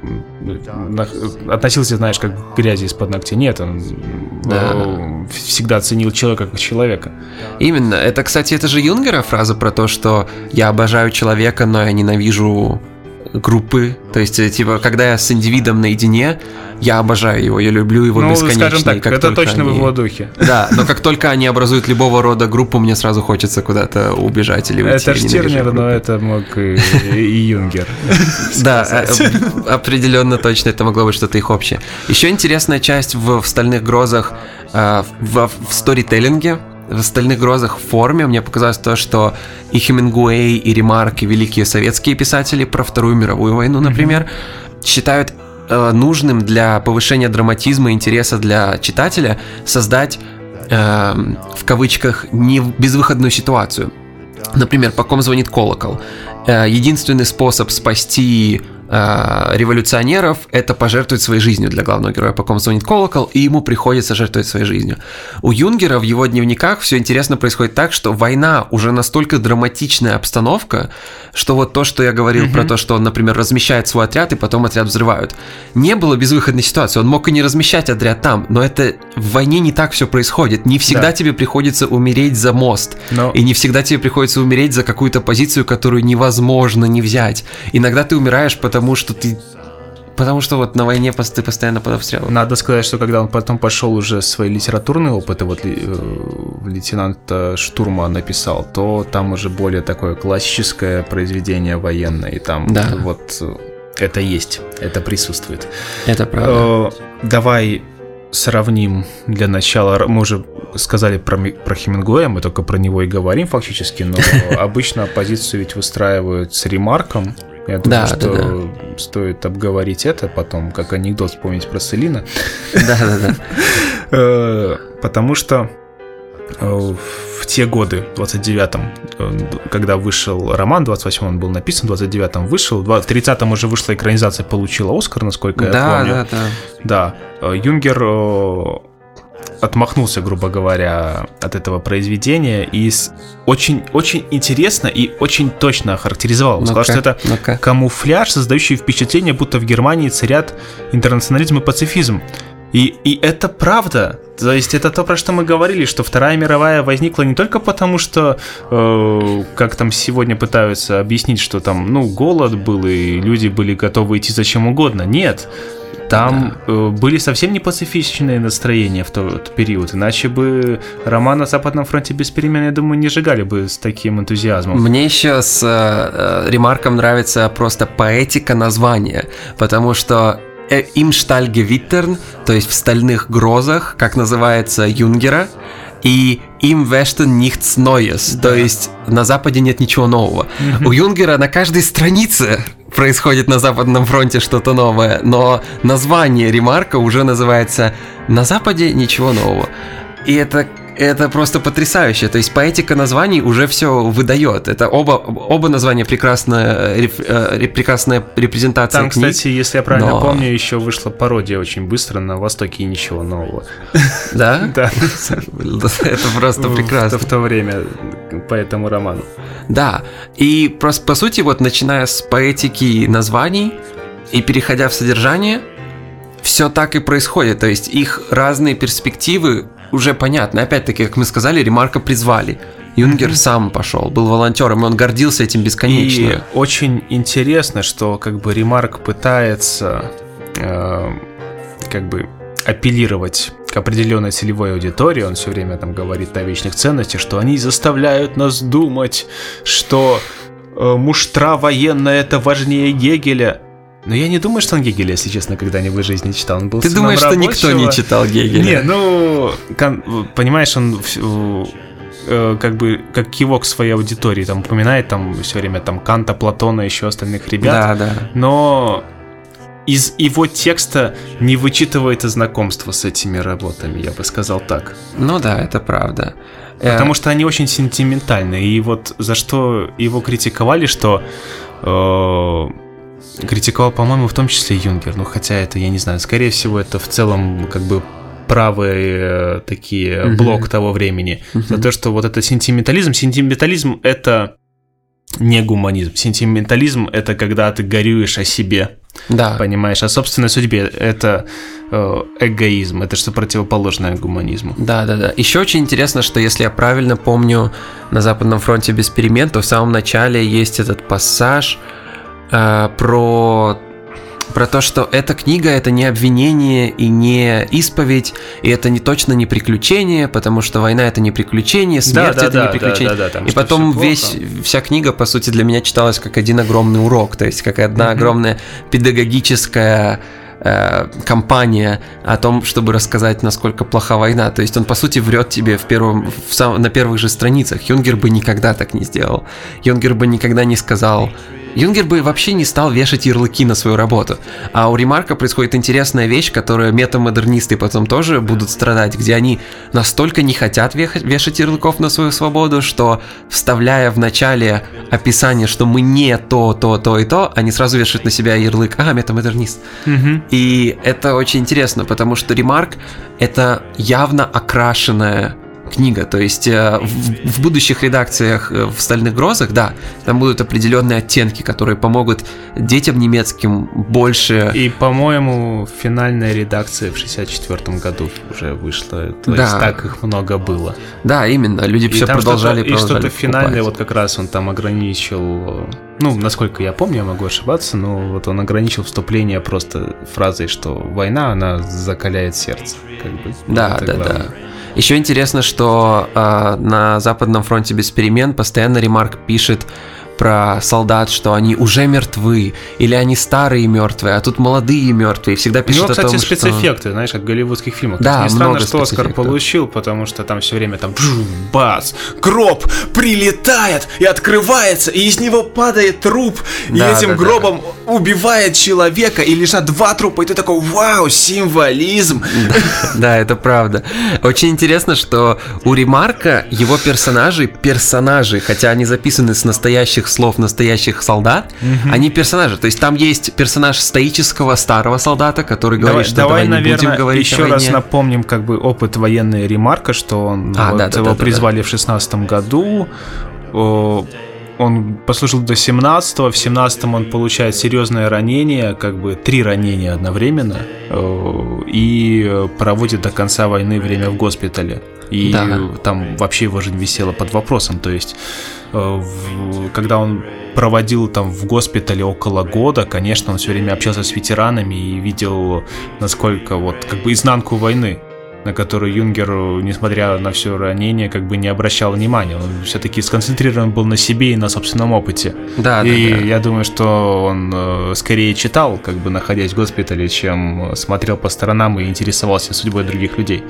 относился, знаешь, как грязи из-под ногтей. Нет, он да. Э, всегда ценил человека как человека. Именно. Это, кстати, это же Юнгера фраза про то, что я обожаю человека, но я ненавижу группы. То есть, э, типа, когда я с индивидом наедине, я обожаю его, я люблю его ну, бесконечно. скажем так, как это точно они... в его духе. Да, но как только они образуют любого рода группу, мне сразу хочется куда-то убежать или уйти. Это Штирнер, но это мог и, и Юнгер. [laughs] Да, э, определенно точно это могло быть что-то их общее. Еще интересная часть в «Стальных грозах» э, в сторителлинге, в «Остальных грозах» в форме мне показалось то, что и Хемингуэй, и Ремарк, и великие советские писатели про Вторую мировую войну, например, mm-hmm. считают э, нужным для повышения драматизма и интереса для читателя создать э, в кавычках не безвыходную ситуацию. Например, по ком звонит колокол. Э, единственный способ спасти э, революционеров это пожертвовать своей жизнью для главного героя, по ком звонит колокол, и ему приходится жертвовать своей жизнью. У Юнгера в его дневниках все интересно происходит так, что война уже настолько драматичная обстановка, что вот то, что я говорил mm-hmm. про то, что он, например, размещает свой отряд, и потом отряд взрывают. Не было безвыходной ситуации, он мог и не размещать отряд там, но это в войне не так все происходит. Не всегда да. тебе приходится умереть за мост, но... и не всегда тебе приходится умереть за какую-то позицию, которую невозможно не взять. Иногда ты умираешь, потому потому что ты Потому что вот на войне ты постоянно под обстрелом. Надо сказать, что когда он потом пошел уже свои литературные опыты, вот э, лейтенанта Штурма написал, то там уже более такое классическое произведение военное, и там да. вот это есть, это присутствует. Это правда. Э, давай сравним для начала. Мы уже сказали про, про Хемингуэя, мы только про него и говорим фактически, но [laughs] обычно оппозицию ведь выстраивают с ремарком. Я думаю, да, что да, да. стоит обговорить это потом, как анекдот вспомнить про Селина. [laughs] Да, да, да. Э, потому что э, в те годы, в 29-м, э, когда вышел роман, 28-м он был написан, в 29-м вышел, в 30-м уже вышла экранизация, получила Оскар, насколько я да, помню. Да, да, да. Юнгер отмахнулся, грубо говоря, от этого произведения и очень, очень интересно и очень точно охарактеризовал. Он сказал, что это ну камуфляж, создающий впечатление, будто в Германии царят интернационализм и пацифизм. И, и это правда. То есть это то, про что мы говорили, что Вторая мировая возникла не только потому, что, э, как там сегодня пытаются объяснить, что там, ну, голод был, и люди были готовы идти за чем угодно. Нет. Там да. Э, были совсем не пацифичные настроения в тот период, иначе бы роман на Западном фронте без перемен, я думаю, не сжигали бы с таким энтузиазмом. Мне еще с э, э ремарком нравится просто поэтика названия, потому что им Штальгевиттерн, то есть в стальных грозах, как называется Юнгера, и им Вештен nichts Neues, да. то есть на Западе нет ничего нового. Mm-hmm. У Юнгера на каждой странице происходит на Западном фронте что-то новое, но название ремарка уже называется «На Западе ничего нового». И это это просто потрясающе. То есть поэтика названий уже все выдает. Это оба, оба названия прекрасная, реп, э, прекрасная репрезентация Там, книг, кстати, если я правильно но... помню, еще вышла пародия очень быстро на Востоке и ничего нового. Да? [laughs] Да. [laughs] Это просто прекрасно. В то время по этому роману. Да. И просто, по сути, вот начиная с поэтики названий и переходя в содержание, все так и происходит. То есть их разные перспективы уже понятны. Опять-таки, как мы сказали, Ремарка призвали. Юнгер mm-hmm. сам пошел, был волонтером, и он гордился этим бесконечно. И очень интересно, что как бы Ремарк пытается э, как бы апеллировать к определенной целевой аудитории, он все время там говорит о вечных ценностях, что они заставляют нас думать, что э, муштра военная это важнее Гегеля. Но я не думаю, что он Гегеля, если честно, когда-нибудь в жизни читал. Он был Ты думаешь, что никто не читал Гегеля? Не, ну, понимаешь, он э, как бы как кивок своей аудитории там упоминает там все время там Канта, Платона, еще остальных ребят. Да, да. Но из его текста не вычитывает знакомство с этими работами, я бы сказал так. Ну да, это правда. Потому что они очень сентиментальны. И вот за что его критиковали, что э, критиковал, по-моему, в том числе Юнгер. Ну, хотя это, я не знаю, скорее всего, это в целом как бы правые э, такие блок того времени. Uh-huh. За то, что вот это сентиментализм. Сентиментализм это не гуманизм. Сентиментализм это когда ты горюешь о себе. Да. Понимаешь, о собственной судьбе. Это э, эгоизм, это что противоположное гуманизму. Да, да, да. Еще очень интересно, что если я правильно помню, на Западном фронте без перемен, то в самом начале есть этот пассаж э, про про то, что эта книга это не обвинение и не исповедь, и это не точно не приключение, потому что война это не приключение, смерть да, да, это да, не приключение. Да, да, да, и потом весь вся книга по сути для меня читалась как один огромный урок, то есть как одна mm-hmm. огромная педагогическая э, кампания о том, чтобы рассказать, насколько плоха война. То есть он, по сути, врет тебе в первом, в сам, на первых же страницах. Юнгер бы никогда так не сделал. Юнгер бы никогда не сказал, Юнгер бы вообще не стал вешать ярлыки на свою работу. А у Ремарка происходит интересная вещь, которую метамодернисты потом тоже будут страдать, где они настолько не хотят вешать ярлыков на свою свободу, что вставляя в начале описание, что мы не то, то, то и то, они сразу вешают на себя ярлык «А, метамодернист». Угу. И это очень интересно, потому что Ремарк — это явно окрашенная книга. То есть э, в, в будущих редакциях э, в «Стальных грозах», да, там будут определенные оттенки, которые помогут детям немецким больше... И, по-моему, финальная редакция в 64 году уже вышла. То да. есть так их много было. Да, именно. Люди и все продолжали, что продолжали И что-то финальное, вот как раз он там ограничил... Ну, насколько я помню, я могу ошибаться, но вот он ограничил вступление просто фразой, что война, она закаляет сердце. Как бы. Да, да, главное. да. Еще интересно, что э, на Западном фронте без перемен постоянно Ремарк пишет про солдат, что они уже мертвы, или они старые мертвые, а тут молодые мертвые. Всегда пишут кстати, о том, спецэффекты, что... знаешь, как в голливудских фильмах. Да, не странно, что Оскар получил, потому что там все время там бас, гроб прилетает и открывается, и из него падает труп, да, и этим да, гробом да. убивает человека, и лежат два трупа, и ты такой, вау, символизм. Да, [laughs] это правда. Очень интересно, что у Ремарка его персонажи, персонажи, хотя они записаны с настоящих слов настоящих солдат, угу. они персонажи. То есть там есть персонаж стоического старого солдата, который говорит, давай, что давай, давай не будем говорить еще раз напомним как бы опыт военной ремарка, что он а, вот, да, да, его да, призвали да. в шестнадцатом году. Он послужил до 17-го, в 17-м он получает серьезное ранение, как бы три ранения одновременно, и проводит до конца войны время в госпитале. И да. там вообще его жизнь висела под вопросом. То есть, э, когда он проводил там в госпитале около года, конечно, он все время общался с ветеранами и видел, насколько вот как бы изнанку войны на которую Юнгер, несмотря на все ранение, как бы не обращал внимания. Он все-таки сконцентрирован был на себе и на собственном опыте. Да, и да, да. я думаю, что он э, скорее читал, как бы находясь в госпитале, чем смотрел по сторонам и интересовался судьбой других людей.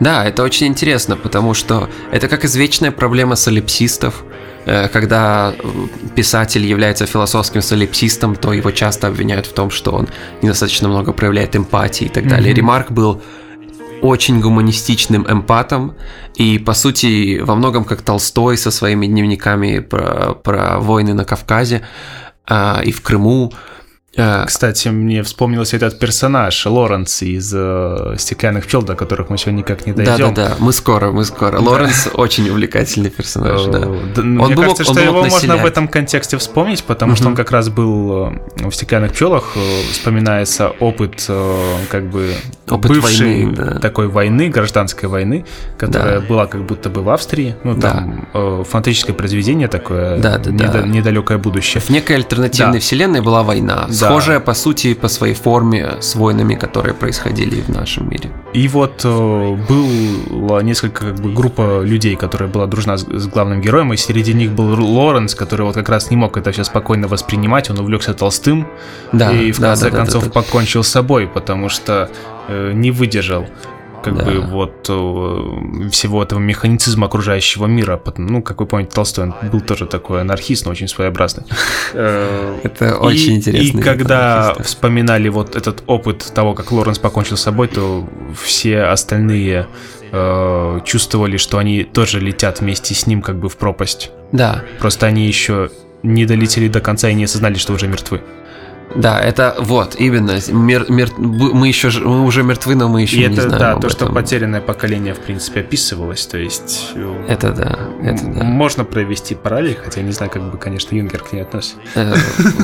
Да, это очень интересно, потому что это как извечная проблема солипсистов, э, когда писатель является философским солипсистом, то его часто обвиняют в том, что он недостаточно много проявляет эмпатии и так далее. Mm-hmm. Ремарк был очень гуманистичным эмпатом и, по сути, во многом как Толстой со своими дневниками про, про войны на Кавказе э, и в Крыму. А, Кстати, мне вспомнился этот персонаж Лоренс из э, «Стеклянных пчел», до которых мы сегодня никак не дойдем. Да-да-да, мы скоро, мы скоро. Лоренс очень увлекательный персонаж, да. Э, мне кажется, что его можно в этом контексте вспомнить, потому что он как раз был э, в «Стеклянных пчелах», вспоминается опыт как бы бывшей такой войны, гражданской войны, которая была как будто бы в Австрии. Ну, там фантастическое произведение такое, недалекое будущее. В некой альтернативной вселенной была война. Да схожая по сути по своей форме с войнами, которые происходили в нашем мире. И вот э, было несколько как бы группа людей, которая была дружна с, с главным героем, и среди них был Лоренс, который вот как раз не мог это все спокойно воспринимать, он увлекся толстым, да, и в да, конце да, концов да, да, да. покончил с собой, потому что э, не выдержал как да. бы вот э, всего этого механицизма окружающего мира. Ну, как вы помните, Толстой он был тоже такой анархист, но очень своеобразный. [laughs] Э, Это очень интересно. И когда вспоминали вот этот опыт того, как Лоренс покончил с собой, то все остальные э, чувствовали, что они тоже летят вместе с ним как бы в пропасть. Да. Просто они еще не долетели до конца и не осознали, что уже мертвы. Да, это вот, именно. Мер, мер, мы еще мы уже мертвы, но мы еще и не это, знаем. Да, то, этом. что потерянное поколение, в принципе, описывалось. То есть. Э, это да. Это да. Можно провести параллель, хотя не знаю, как бы, конечно, Юнгер к ней относится. Э,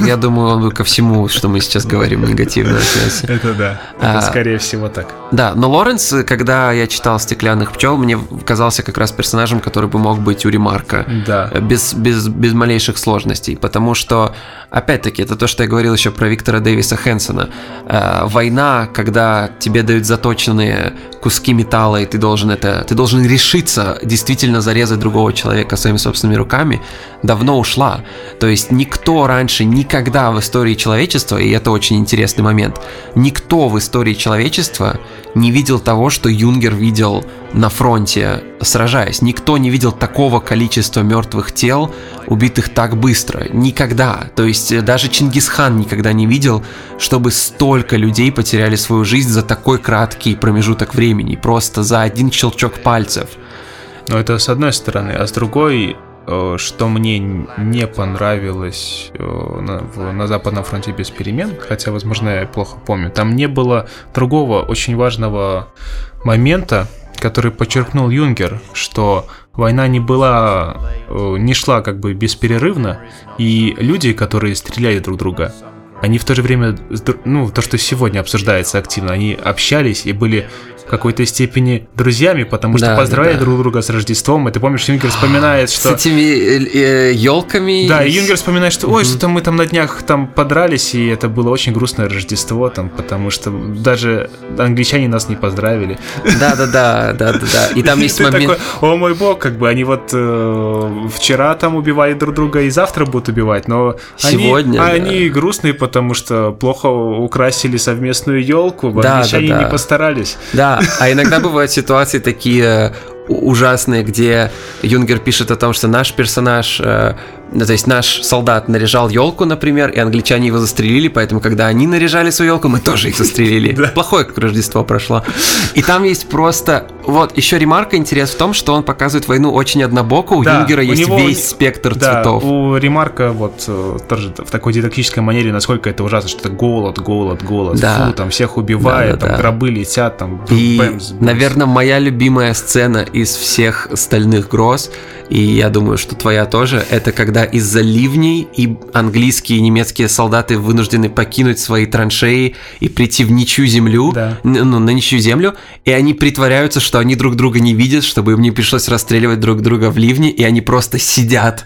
я думаю, он бы ко всему, что мы сейчас говорим, негативно относится. Это да. Это а, скорее всего так. Да, но Лоренс, когда я читал «Стеклянных пчел», мне казался как раз персонажем, который бы мог быть у Ремарка. Да. Без, без, без малейших сложностей. Потому что, опять-таки, это то, что я говорил еще про Виктора Дэвиса Хэнсона. Э, война, когда тебе дают заточенные куски металла, и ты должен это, ты должен решиться действительно зарезать другого человека своими собственными руками, давно ушла. То есть никто раньше никогда в истории человечества, и это очень интересный момент, никто в истории человечества не видел того, что Юнгер видел на фронте, сражаясь. Никто не видел такого количества мертвых тел, убитых так быстро. Никогда. То есть э, даже Чингисхан никогда не видел, чтобы столько людей потеряли свою жизнь за такой краткий промежуток времени. Просто за один щелчок пальцев. Но это с одной стороны. А с другой, э, что мне не понравилось э, на, на Западном фронте без перемен, хотя, возможно, я плохо помню, там не было другого очень важного момента, который подчеркнул Юнгер, что война не была, э, не шла как бы бесперерывно, и люди, которые стреляли друг друга, они в то же время, ну, то, что сегодня обсуждается активно, они общались и были в какой-то степени друзьями, потому что да, поздравляли да. друг друга с Рождеством. И ты помнишь, Юнгер [gasps] вспоминает, что... С этими э, елками. Да, и Юнгер вспоминает, что, ой, что-то мы там на днях там подрались, и это было очень грустное Рождество, там, потому что даже англичане нас не поздравили. Да, да, да, да, да, да. И там [laughs] есть момент. О мой бог, как бы они вот э, вчера там убивали друг друга и завтра будут убивать, но сегодня они грустные, потому что плохо украсили совместную елку, англичане не постарались. Да, а иногда бывают ситуации такие ужасные, где Юнгер пишет о том, что наш персонаж э, ну, то есть наш солдат наряжал елку, например, и англичане его застрелили, поэтому когда они наряжали свою елку, мы тоже их застрелили. [laughs] Плохое Рождество прошло. И там есть просто... Вот, еще ремарка интерес в том, что он показывает войну очень однобоко, у Юнгера есть весь спектр цветов. у ремарка вот э, тоже в такой дидактической манере, насколько это ужасно, что это голод, голод, голод, да. фу, там всех убивают, там гробы летят, там... И, наверное, моя любимая сцена из всех остальных гроз, и я думаю, что твоя тоже, это когда из-за ливней и английские и немецкие солдаты вынуждены покинуть свои траншеи и прийти в ничью землю, да. ну, на ничью землю, и они притворяются, что они друг друга не видят, чтобы им не пришлось расстреливать друг друга в ливне, и они просто сидят.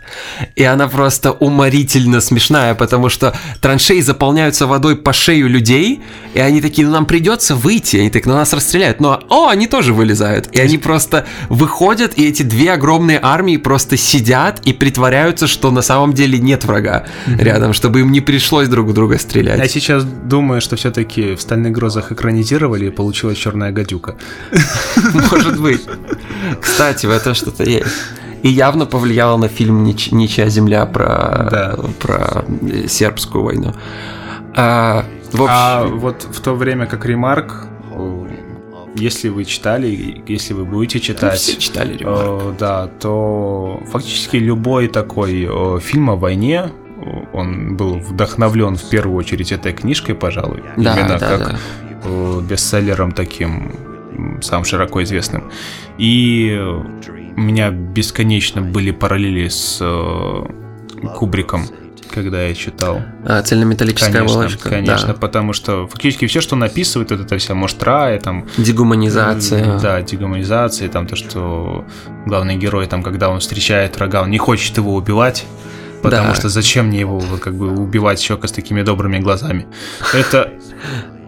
И она просто уморительно смешная, потому что траншеи заполняются водой по шею людей, и они такие, ну нам придется выйти, они так, ну нас расстреляют, но, о, они тоже вылезают, и они просто выходят, и эти две огромные армии просто сидят и притворяются, что на самом деле нет врага mm-hmm. рядом, чтобы им не пришлось друг друга стрелять. Я сейчас думаю, что все-таки в «Стальных грозах» экранизировали и получилась «Черная гадюка». Может быть. Кстати, в этом что-то есть. И явно повлияло на фильм «Ничья земля» про, да. про сербскую войну. А, в общем... а вот в то время как Ремарк если вы читали, если вы будете читать, все читали э, да, то фактически любой такой э, фильм о войне, он был вдохновлен в первую очередь этой книжкой, пожалуй, да, именно да, как да. Э, бестселлером таким самым широко известным. И у меня бесконечно были параллели с э, Кубриком когда я читал. А, цельнометаллическая конечно, оболочка. Конечно, да. потому что фактически все, что написывает, вот эта вся муштра, там... Дегуманизация. Да, дегуманизация, там то, что главный герой, там, когда он встречает врага, он не хочет его убивать, потому да. что зачем мне его как бы убивать человека с такими добрыми глазами. Это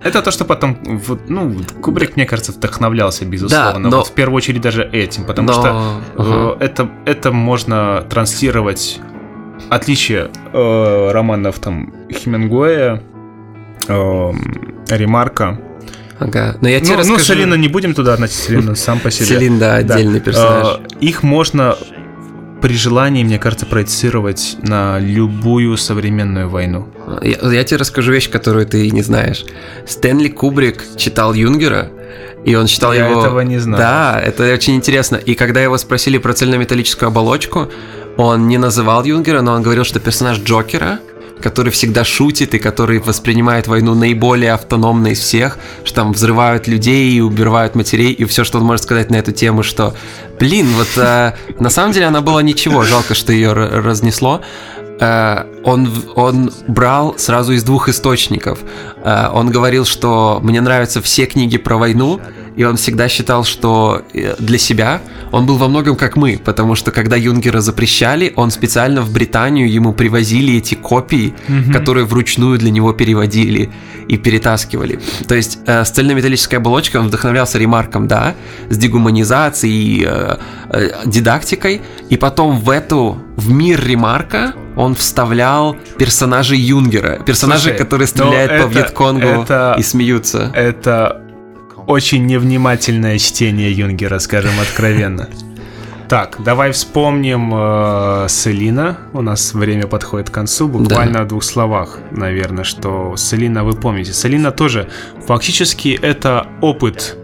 это то, что потом, вот, ну, Кубрик, мне кажется, вдохновлялся, безусловно. Да, но... вот в первую очередь даже этим, потому но... что uh-huh. э, это, это можно транслировать отличие э, романов там Хемингуэя, э, Ремарка. Ага, но я тебе ну, расскажу... Ну, Селина не будем туда относить, Селина сам по себе. Селин, да, отдельный персонаж. Э, их можно при желании, мне кажется, проецировать на любую современную войну. Я, я тебе расскажу вещь, которую ты не знаешь. Стэнли Кубрик читал Юнгера, и он читал я его... Я этого не знаю. Да, это очень интересно. И когда его спросили про цельнометаллическую оболочку, он не называл Юнгера, но он говорил, что персонаж Джокера, который всегда шутит и который воспринимает войну наиболее автономно из всех, что там взрывают людей и убивают матерей, и все, что он может сказать на эту тему, что, блин, вот э, на самом деле она была ничего, жалко, что ее разнесло. Э, он, он брал сразу из двух источников. Э, он говорил, что мне нравятся все книги про войну, и он всегда считал, что э, для себя он был во многом как мы, потому что когда Юнгера запрещали, он специально в Британию ему привозили эти копии, mm-hmm. которые вручную для него переводили и перетаскивали. То есть э, с цельнометаллической оболочкой он вдохновлялся ремарком, да, с дегуманизацией, э, э, дидактикой, и потом в эту, в мир ремарка он вставлял персонажей Юнгера, персонажей, Слушай, которые стреляют по это, Вьетконгу это, и смеются. Это очень невнимательное чтение Юнгера, скажем откровенно. Так, давай вспомним э, Селина. У нас время подходит к концу. Буквально да. в двух словах, наверное, что Селина вы помните. Селина тоже фактически это опыт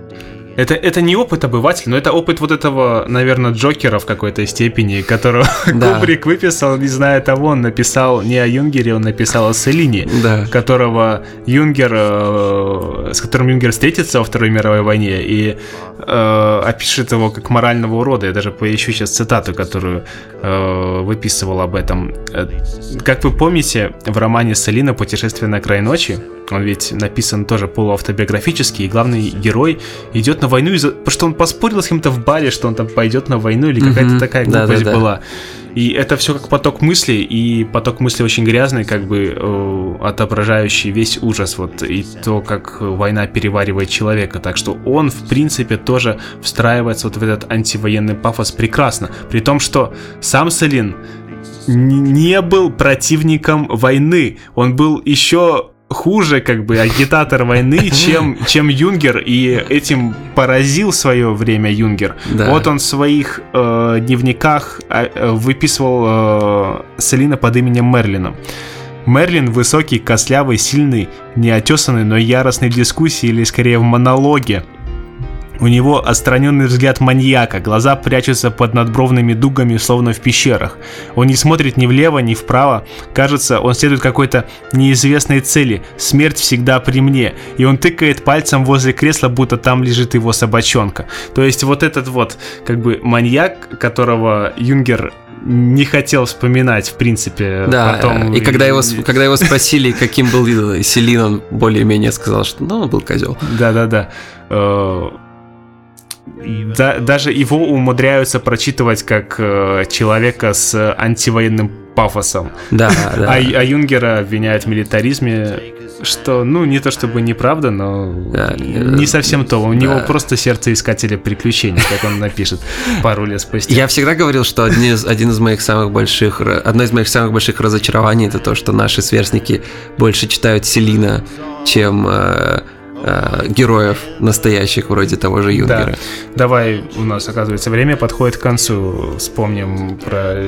это, это не опыт обывателя, но это опыт вот этого, наверное, Джокера в какой-то степени, которого [laughs] да. Кубрик выписал, не зная того, он написал не о Юнгере, он написал о Селине, да. которого Юнгер, э, с которым Юнгер встретится во Второй мировой войне и э, опишет его как морального урода. Я даже поищу сейчас цитату, которую э, выписывал об этом. Э, как вы помните, в романе Селина «Путешествие на край ночи» Он ведь написан тоже полуавтобиографически, и главный герой идет на войну, из-за... потому что он поспорил с кем-то в баре, что он там пойдет на войну, или какая-то такая глупость да, да, была. И это все как поток мыслей, и поток мыслей очень грязный, как бы э, отображающий весь ужас, вот, и то, как война переваривает человека. Так что он, в принципе, тоже встраивается вот в этот антивоенный пафос прекрасно. При том, что сам Селин не был противником войны. Он был еще хуже, как бы, агитатор войны, [laughs] чем, чем Юнгер, и этим поразил свое время Юнгер. Да. Вот он в своих э, дневниках э, выписывал э, Селина под именем Мерлина. Мерлин высокий, кослявый, сильный, неотесанный, но яростный в дискуссии или скорее в монологе у него отстраненный взгляд маньяка, глаза прячутся под надбровными дугами, словно в пещерах. Он не смотрит ни влево, ни вправо. Кажется, он следует какой-то неизвестной цели. Смерть всегда при мне. И он тыкает пальцем возле кресла, будто там лежит его собачонка. То есть вот этот вот, как бы, маньяк, которого Юнгер не хотел вспоминать, в принципе. Да, потом... и когда его, когда его спросили, каким был Селин, он более-менее сказал, что ну, он был козел. Да-да-да э, да, даже его умудряются прочитывать как э, человека с антивоенным пафосом. Да, [laughs] да. А, а Юнгера обвиняют в милитаризме, что, ну, не то чтобы неправда, но да, не совсем то. У да. него просто сердце искателя приключений, как он напишет пару лет спустя. Я всегда говорил, что один из, один из моих самых больших, одно из моих самых больших разочарований это то, что наши сверстники больше читают Селина, чем э, э, героев настоящих, вроде того же Юнгера. Да. Давай, у нас, оказывается, время подходит к концу. Вспомним про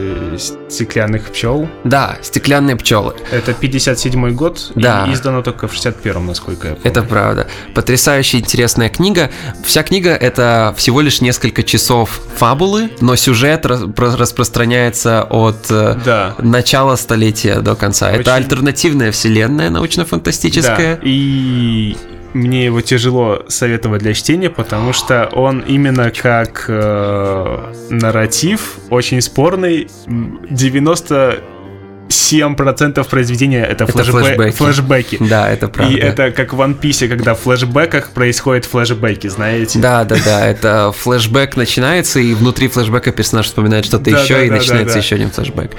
стеклянных пчел. Да, стеклянные пчелы. Это 57 год, да. и издано только в 61-м, насколько я помню. Это правда. Потрясающая интересная книга. Вся книга — это всего лишь несколько часов фабулы, но сюжет распространяется от э, да. начала столетия до конца. Очень... Это альтернативная вселенная научно-фантастическая. Да. И мне его тяжело советовать для чтения, потому что он именно как э, нарратив очень спорный. 90 7% произведения это, это флешбеки. флешбеки. Да, это правда. И это как в One Piece, когда в флешбеках происходят флешбеки, знаете? Да, да, да. Это флешбэк начинается, и внутри флешбека персонаж вспоминает что-то да, еще, да, и да, начинается еще один флешбэк.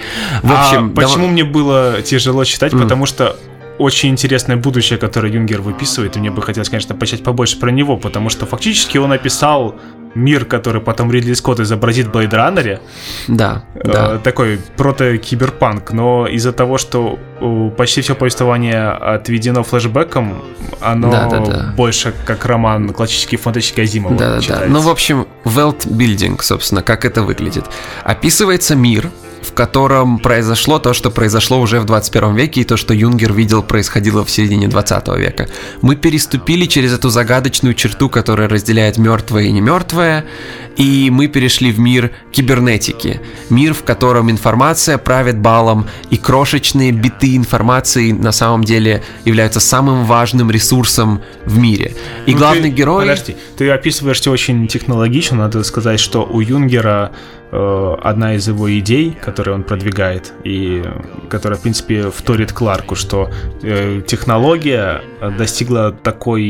В общем, а почему мне было тяжело читать? Mm. Потому что очень интересное будущее, которое Юнгер выписывает, и мне бы хотелось, конечно, почитать побольше про него, потому что фактически он описал мир, который потом Ридли Скотт изобразит в Blade Runner. Да, э, да. Такой прото-киберпанк, но из-за того, что э, почти все повествование отведено флешбеком, оно да, да, да. больше как роман классический фантастический Азимова Да, да, да. Ну, в общем, Building, собственно, как это выглядит. Описывается мир, в котором произошло то, что произошло уже в 21 веке, и то, что Юнгер видел, происходило в середине 20 века. Мы переступили через эту загадочную черту, которая разделяет мертвое и не мертвое, и мы перешли в мир кибернетики. Мир, в котором информация правит балом, и крошечные биты информации на самом деле являются самым важным ресурсом в мире. И ну, главный ты, герой... Подожди, ты описываешь все очень технологично, надо сказать, что у Юнгера одна из его идей, которую он продвигает, и которая, в принципе, вторит Кларку, что э, технология достигла такой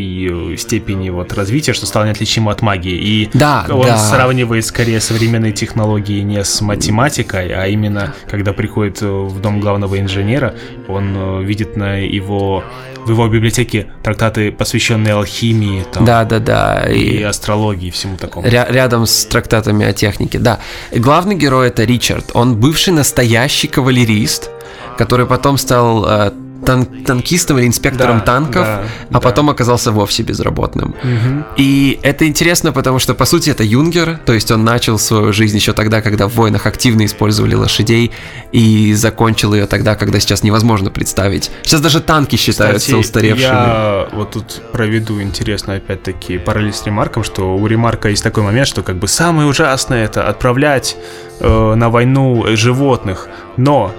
э, степени вот развития, что стала неотличима от магии. И да, он да. сравнивает скорее современные технологии не с математикой, а именно, когда приходит в дом главного инженера, он видит на его в его библиотеке трактаты, посвященные алхимии, там, да, да, да, и, и астрологии, всему такому. Ря- рядом с трактатами о технике, да. И главный герой это Ричард. Он бывший настоящий кавалерист, который потом стал э, тан танкистом или инспектором да, танков, да, а да. потом оказался вовсе безработным. Угу. И это интересно, потому что, по сути, это юнгер, то есть он начал свою жизнь еще тогда, когда в войнах активно использовали лошадей, и закончил ее тогда, когда сейчас невозможно представить. Сейчас даже танки считаются Кстати, устаревшими. Я вот тут проведу интересно, опять-таки, параллель с Ремарком, что у Ремарка есть такой момент, что как бы самое ужасное это отправлять э, на войну животных, но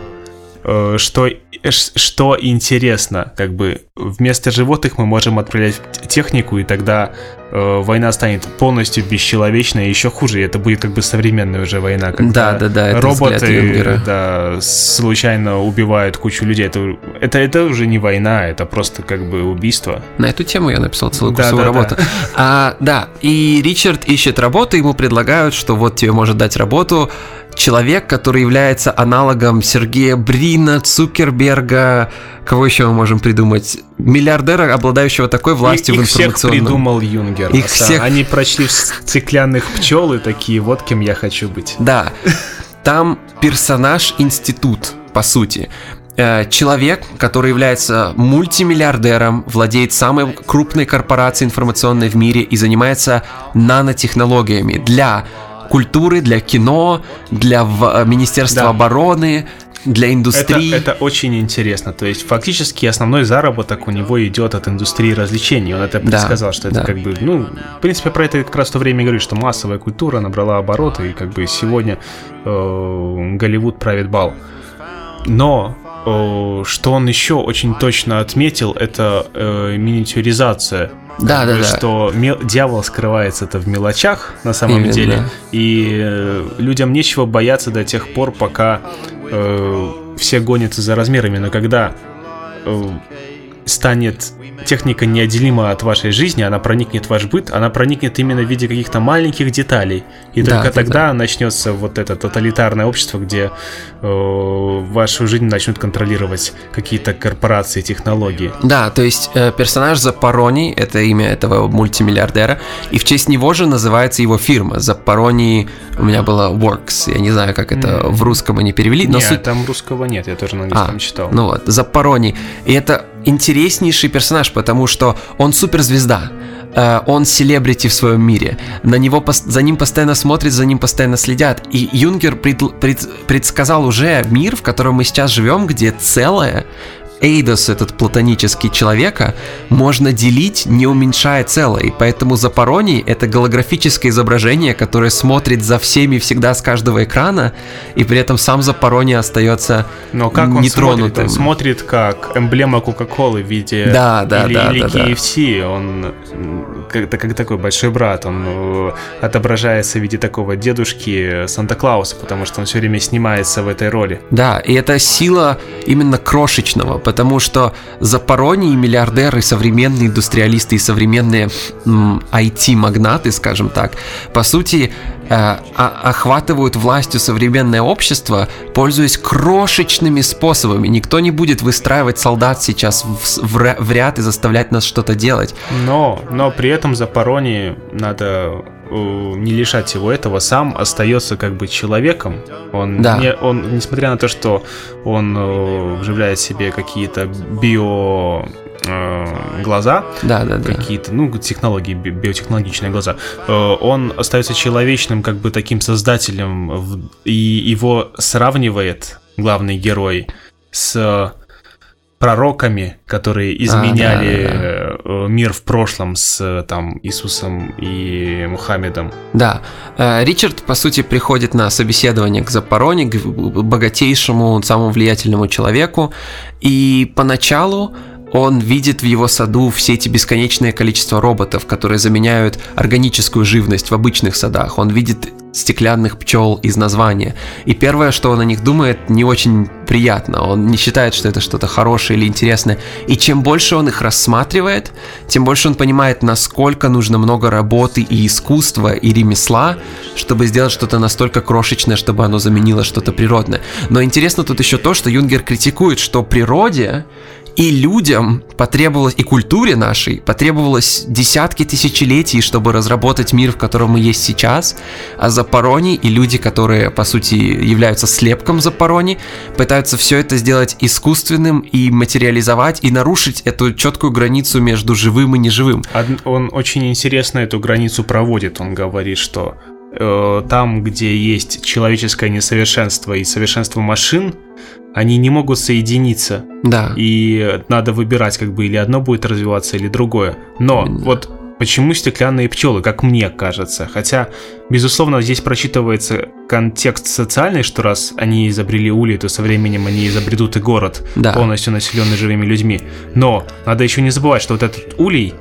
э, что что интересно, как бы вместо животных мы можем отправлять технику, и тогда э, война станет полностью бесчеловечной, и еще хуже, это будет как бы современная уже война, когда да, да, да, роботы да, случайно убивают кучу людей. Это, это, это уже не война, это просто как бы убийство. На эту тему я написал целую курсовую да, да, работу. Да. А, да, и Ричард ищет работу, ему предлагают, что вот тебе может дать работу человек, который является аналогом Сергея Брина, Цукерберга, кого еще мы можем придумать? Миллиардера, обладающего такой властью их, в информационном... Их всех придумал Юнгер. Их всех... Они прочли стеклянных пчел и такие, вот кем я хочу быть. Да. Там персонаж-институт, по сути э, человек, который является мультимиллиардером, владеет самой крупной корпорацией информационной в мире и занимается нанотехнологиями для культуры, для кино, для э, Министерства да. обороны, для индустрии. Это, это очень интересно. То есть фактически основной заработок у него идет от индустрии развлечений. Он это предсказал, да, что это да. как бы, ну, в принципе, про это как раз в то время говорит, что массовая культура набрала обороты, и как бы сегодня э, Голливуд правит бал. Но что он еще очень точно отметил, это э, миниатюризация да, да, да. Что мел- дьявол скрывается это в мелочах на самом Именно. деле. И э, людям нечего бояться до тех пор, пока э, все гонятся за размерами. Но когда э, станет техника неотделима от вашей жизни, она проникнет в ваш быт, она проникнет именно в виде каких-то маленьких деталей. И да, только да, тогда да. начнется вот это тоталитарное общество, где э, вашу жизнь начнут контролировать какие-то корпорации, технологии. Да, то есть э, персонаж Запорони, это имя этого мультимиллиардера, и в честь него же называется его фирма. Запорони у меня было Works, я не знаю, как это mm. в русском они перевели. Но нет, суть... там русского нет, я тоже на английском а, читал. Ну вот, Запорони. И это интереснейший персонаж, потому что он суперзвезда. Э, он селебрити в своем мире. На него, за ним постоянно смотрят, за ним постоянно следят. И Юнгер пред, пред, предсказал уже мир, в котором мы сейчас живем, где целое Эйдос, этот платонический человека, можно делить, не уменьшая целое. И поэтому Запороний — это голографическое изображение, которое смотрит за всеми всегда с каждого экрана, и при этом сам Запороний остается Но как он нетронутым. смотрит? Он смотрит как эмблема Кока-Колы в виде да, да, или, да, или да, KFC. Да. Он как, как такой большой брат. Он э, отображается в виде такого дедушки Санта-Клауса, потому что он все время снимается в этой роли. Да, и это сила именно крошечного, потому что Запороний миллиардеры, современные индустриалисты и современные IT-магнаты, скажем так, по сути, э, охватывают властью современное общество, пользуясь крошечными способами. Никто не будет выстраивать солдат сейчас в, в, в ряд и заставлять нас что-то делать. Но, но при этом Запороний надо Э, не лишать его этого, сам остается как бы человеком. Он, да. не, он несмотря на то, что он э, вживляет себе какие-то био э, глаза, да, да, какие-то, ну, технологии, биотехнологичные глаза, он остается человечным, как бы таким создателем, и его сравнивает главный герой с пророками, которые изменяли а, да, да, да. Э, мир в прошлом с там Иисусом и Мухаммедом. Да, э, Ричард по сути приходит на собеседование к Запороне, к богатейшему, самому влиятельному человеку, и поначалу он видит в его саду все эти бесконечное количество роботов, которые заменяют органическую живность в обычных садах. Он видит стеклянных пчел из названия. И первое, что он о них думает, не очень приятно. Он не считает, что это что-то хорошее или интересное. И чем больше он их рассматривает, тем больше он понимает, насколько нужно много работы и искусства, и ремесла, чтобы сделать что-то настолько крошечное, чтобы оно заменило что-то природное. Но интересно тут еще то, что Юнгер критикует, что природе и людям потребовалось, и культуре нашей потребовалось десятки тысячелетий, чтобы разработать мир, в котором мы есть сейчас. А Запорони и люди, которые, по сути, являются слепком Запорони, пытаются все это сделать искусственным и материализовать, и нарушить эту четкую границу между живым и неживым. Он очень интересно эту границу проводит. Он говорит, что э, там, где есть человеческое несовершенство и совершенство машин, они не могут соединиться. Да. И надо выбирать, как бы или одно будет развиваться, или другое. Но Именно. вот почему стеклянные пчелы, как мне кажется. Хотя, безусловно, здесь прочитывается контекст социальный, что раз они изобрели улей, то со временем они изобретут и город, да. полностью населенный живыми людьми. Но надо еще не забывать, что вот этот улей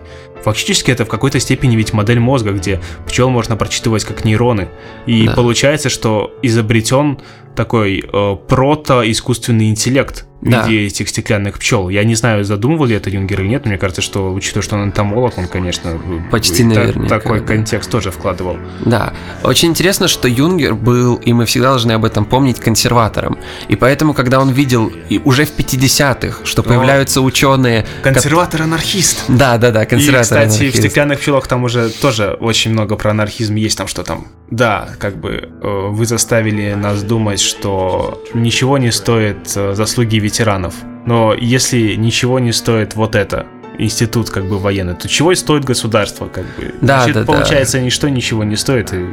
Фактически это в какой-то степени ведь модель мозга, где пчел можно прочитывать как нейроны. И да. получается, что изобретен такой э, прото-искусственный интеллект да. виде этих стеклянных пчел. Я не знаю, задумывал ли это Юнгер или нет, но мне кажется, что, учитывая, что он энтомолог, он, конечно, почти наверняка. Такой да. контекст тоже вкладывал. Да. Очень интересно, что Юнгер был, и мы всегда должны об этом помнить, консерватором. И поэтому, когда он видел и уже в 50-х, что но... появляются ученые... Консерватор-анархист. Да, да, да, консерватор И, кстати, в стеклянных пчелах там уже тоже очень много про анархизм есть, там что там. Да, как бы э, вы заставили нас думать, что ничего не стоит э, заслуги ветеранов. Но если ничего не стоит вот это, институт как бы военный, то чего и стоит государство, как бы. Да, Значит, да, получается, да. ничто ничего не стоит. И...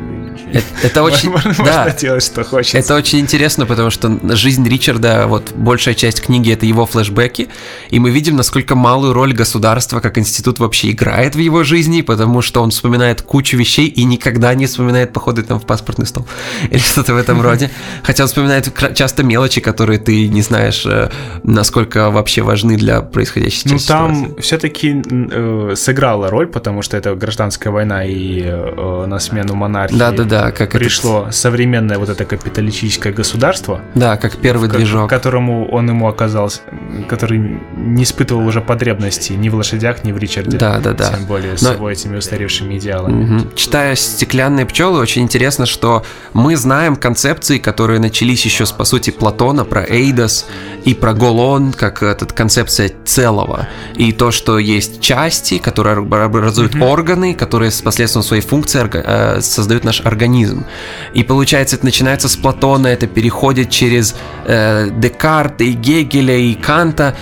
Это, это очень, [laughs] да, делать, что хочется. Это очень интересно, потому что жизнь Ричарда, вот большая часть книги это его флешбеки, и мы видим, насколько малую роль государства как институт вообще играет в его жизни, потому что он вспоминает кучу вещей и никогда не вспоминает походы там в паспортный стол [laughs] или что-то в этом роде. Хотя он вспоминает часто мелочи, которые ты не знаешь, э, насколько вообще важны для происходящей ну, там все все-таки э, сыграла роль, потому что это гражданская война и э, на смену монархии да, да, да, как пришло этот... современное вот это капиталистическое государство. Да, как первый к- движок. Которому он ему оказался, который не испытывал уже потребности ни в лошадях, ни в Ричарде. Да, да, да. Тем более Но... с его этими устаревшими идеалами. Угу. Читая «Стеклянные пчелы», очень интересно, что мы знаем концепции, которые начались еще с, по сути, Платона, про Эйдос и про Голон, как этот концепция целого. И то, что что есть части, которые образуют mm-hmm. органы, которые с посредством своей функции э, создают наш организм. И получается, это начинается с Платона, это переходит через э, Декарта и Гегеля и Канта,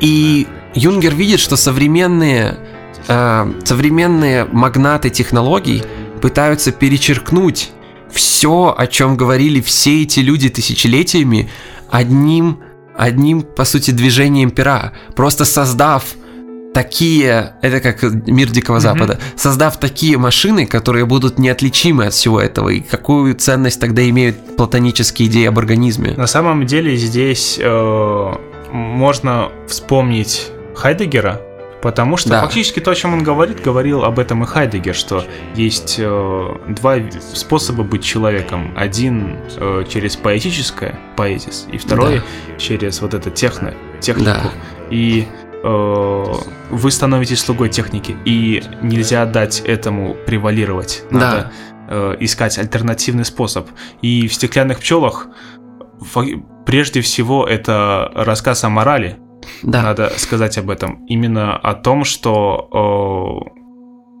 и Юнгер видит, что современные, э, современные магнаты технологий пытаются перечеркнуть все, о чем говорили все эти люди тысячелетиями, одним, одним, по сути, движением пера, просто создав такие, это как мир Дикого Запада, mm-hmm. создав такие машины, которые будут неотличимы от всего этого, и какую ценность тогда имеют платонические идеи об организме? На самом деле здесь э, можно вспомнить Хайдегера, Потому что да. фактически то, о чем он говорит, говорил об этом и Хайдегер, что есть э, два способа быть человеком. Один э, через поэтическое, поэзис, и второй да. через вот это техно, технику. Да. И вы становитесь слугой техники, и нельзя дать этому превалировать. Надо да. э, искать альтернативный способ. И в стеклянных пчелах прежде всего это рассказ о морали, да. Надо сказать об этом. Именно о том, что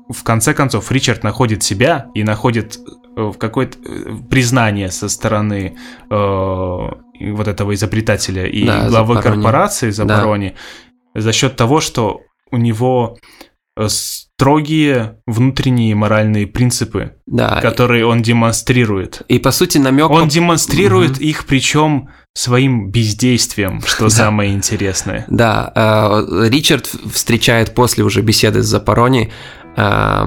э, в конце концов Ричард находит себя и находит э, в какое-то э, признание со стороны э, вот этого изобретателя и да, главы корпорации Заборони да. За счет того, что у него э, строгие внутренние моральные принципы, да. которые он демонстрирует. И по сути намек... Он демонстрирует угу. их, причем своим бездействием, что [laughs] самое интересное. Да, э, Ричард встречает после уже беседы с Запорони э,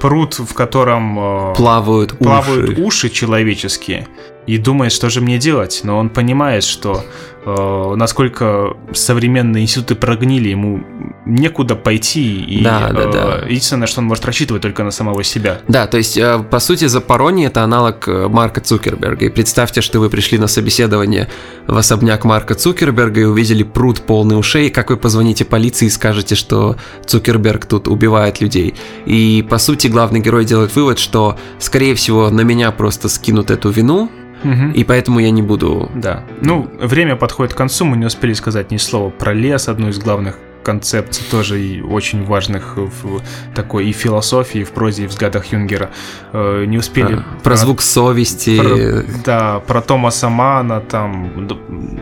пруд, в котором плавают, плавают уши. уши человеческие, и думает, что же мне делать. Но он понимает, что э, насколько современные институты прогнили, ему некуда пойти, и да, да, да. единственное, что он может рассчитывать только на самого себя. Да, то есть, э, по сути, Запорони это аналог э, Марка Цукерберга. И представьте, что вы пришли на собеседование в особняк Марка Цукерберга и увидели пруд полный ушей, как вы позвоните полиции и скажете, что Цукерберг тут убивает людей. И, по сути, главный герой делает вывод, что, скорее всего, на меня просто скинут эту вину, Угу. И поэтому я не буду... Да. Ну, время подходит к концу, мы не успели сказать ни слова про лес, одну из главных концепций тоже и очень важных в такой и философии, и в прозе, и в взглядах Юнгера. Э, не успели... Про, про звук совести. Про, да, про Томаса Мана, там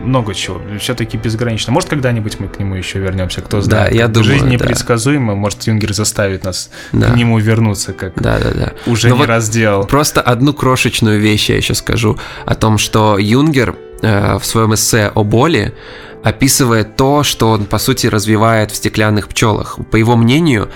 много чего. Все-таки безгранично. Может, когда-нибудь мы к нему еще вернемся, кто знает. Да, я думаю, Жизнь непредсказуема, да. может, Юнгер заставит нас да. к нему вернуться, как да, да, да. уже Но не вот раз делал. Просто одну крошечную вещь я еще скажу о том, что Юнгер э, в своем эссе о боли описывает то, что он, по сути, развивает в стеклянных пчелах. По его мнению,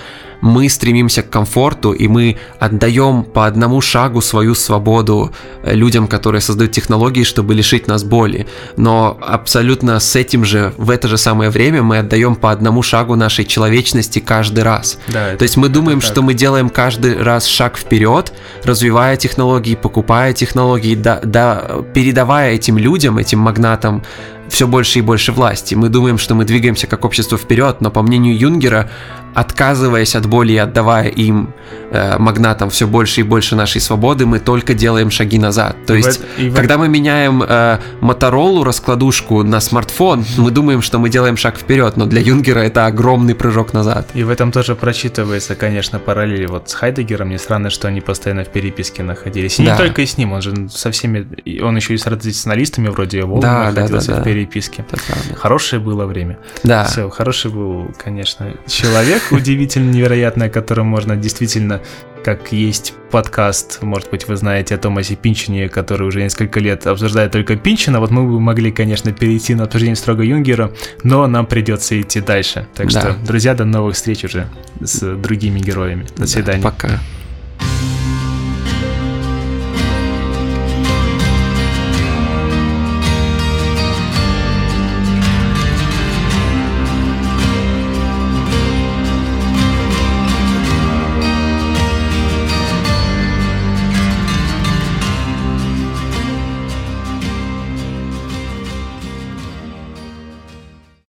мы стремимся к комфорту, и мы отдаем по одному шагу свою свободу э, людям, которые создают технологии, чтобы лишить нас боли. Но абсолютно с этим же, в это же самое время мы отдаем по одному шагу нашей человечности каждый раз. Да, То есть мы думаем, что мы делаем каждый раз шаг вперед, развивая технологии, покупая технологии, да, да, передавая этим людям, этим магнатам все больше и больше власти. Мы думаем, что мы двигаемся как общество вперед, но по мнению Юнгера, отказываясь от боли и отдавая им, э, магнатам, все больше и больше нашей свободы, мы только делаем шаги назад. То есть, и в... когда мы меняем э, Моторолу, раскладушку на смартфон, мы думаем, что мы делаем шаг вперед, но для Юнгера это огромный прыжок назад. И в этом тоже прочитывается, конечно, параллели вот с Хайдегером. Не странно, что они постоянно в переписке находились. И да. не только и с ним, он же со всеми, он еще и с традиционалистами вроде Волга да, находился да, да, в переписке. Хорошее было время. Да. Все, хороший был, конечно, человек удивительно невероятное, которым можно действительно, как есть подкаст, может быть, вы знаете о Томасе Пинчине, который уже несколько лет обсуждает только Пинчина, вот мы бы могли, конечно, перейти на обсуждение строго Юнгера, но нам придется идти дальше. Так да. что, друзья, до новых встреч уже с другими героями. До свидания. Да, пока.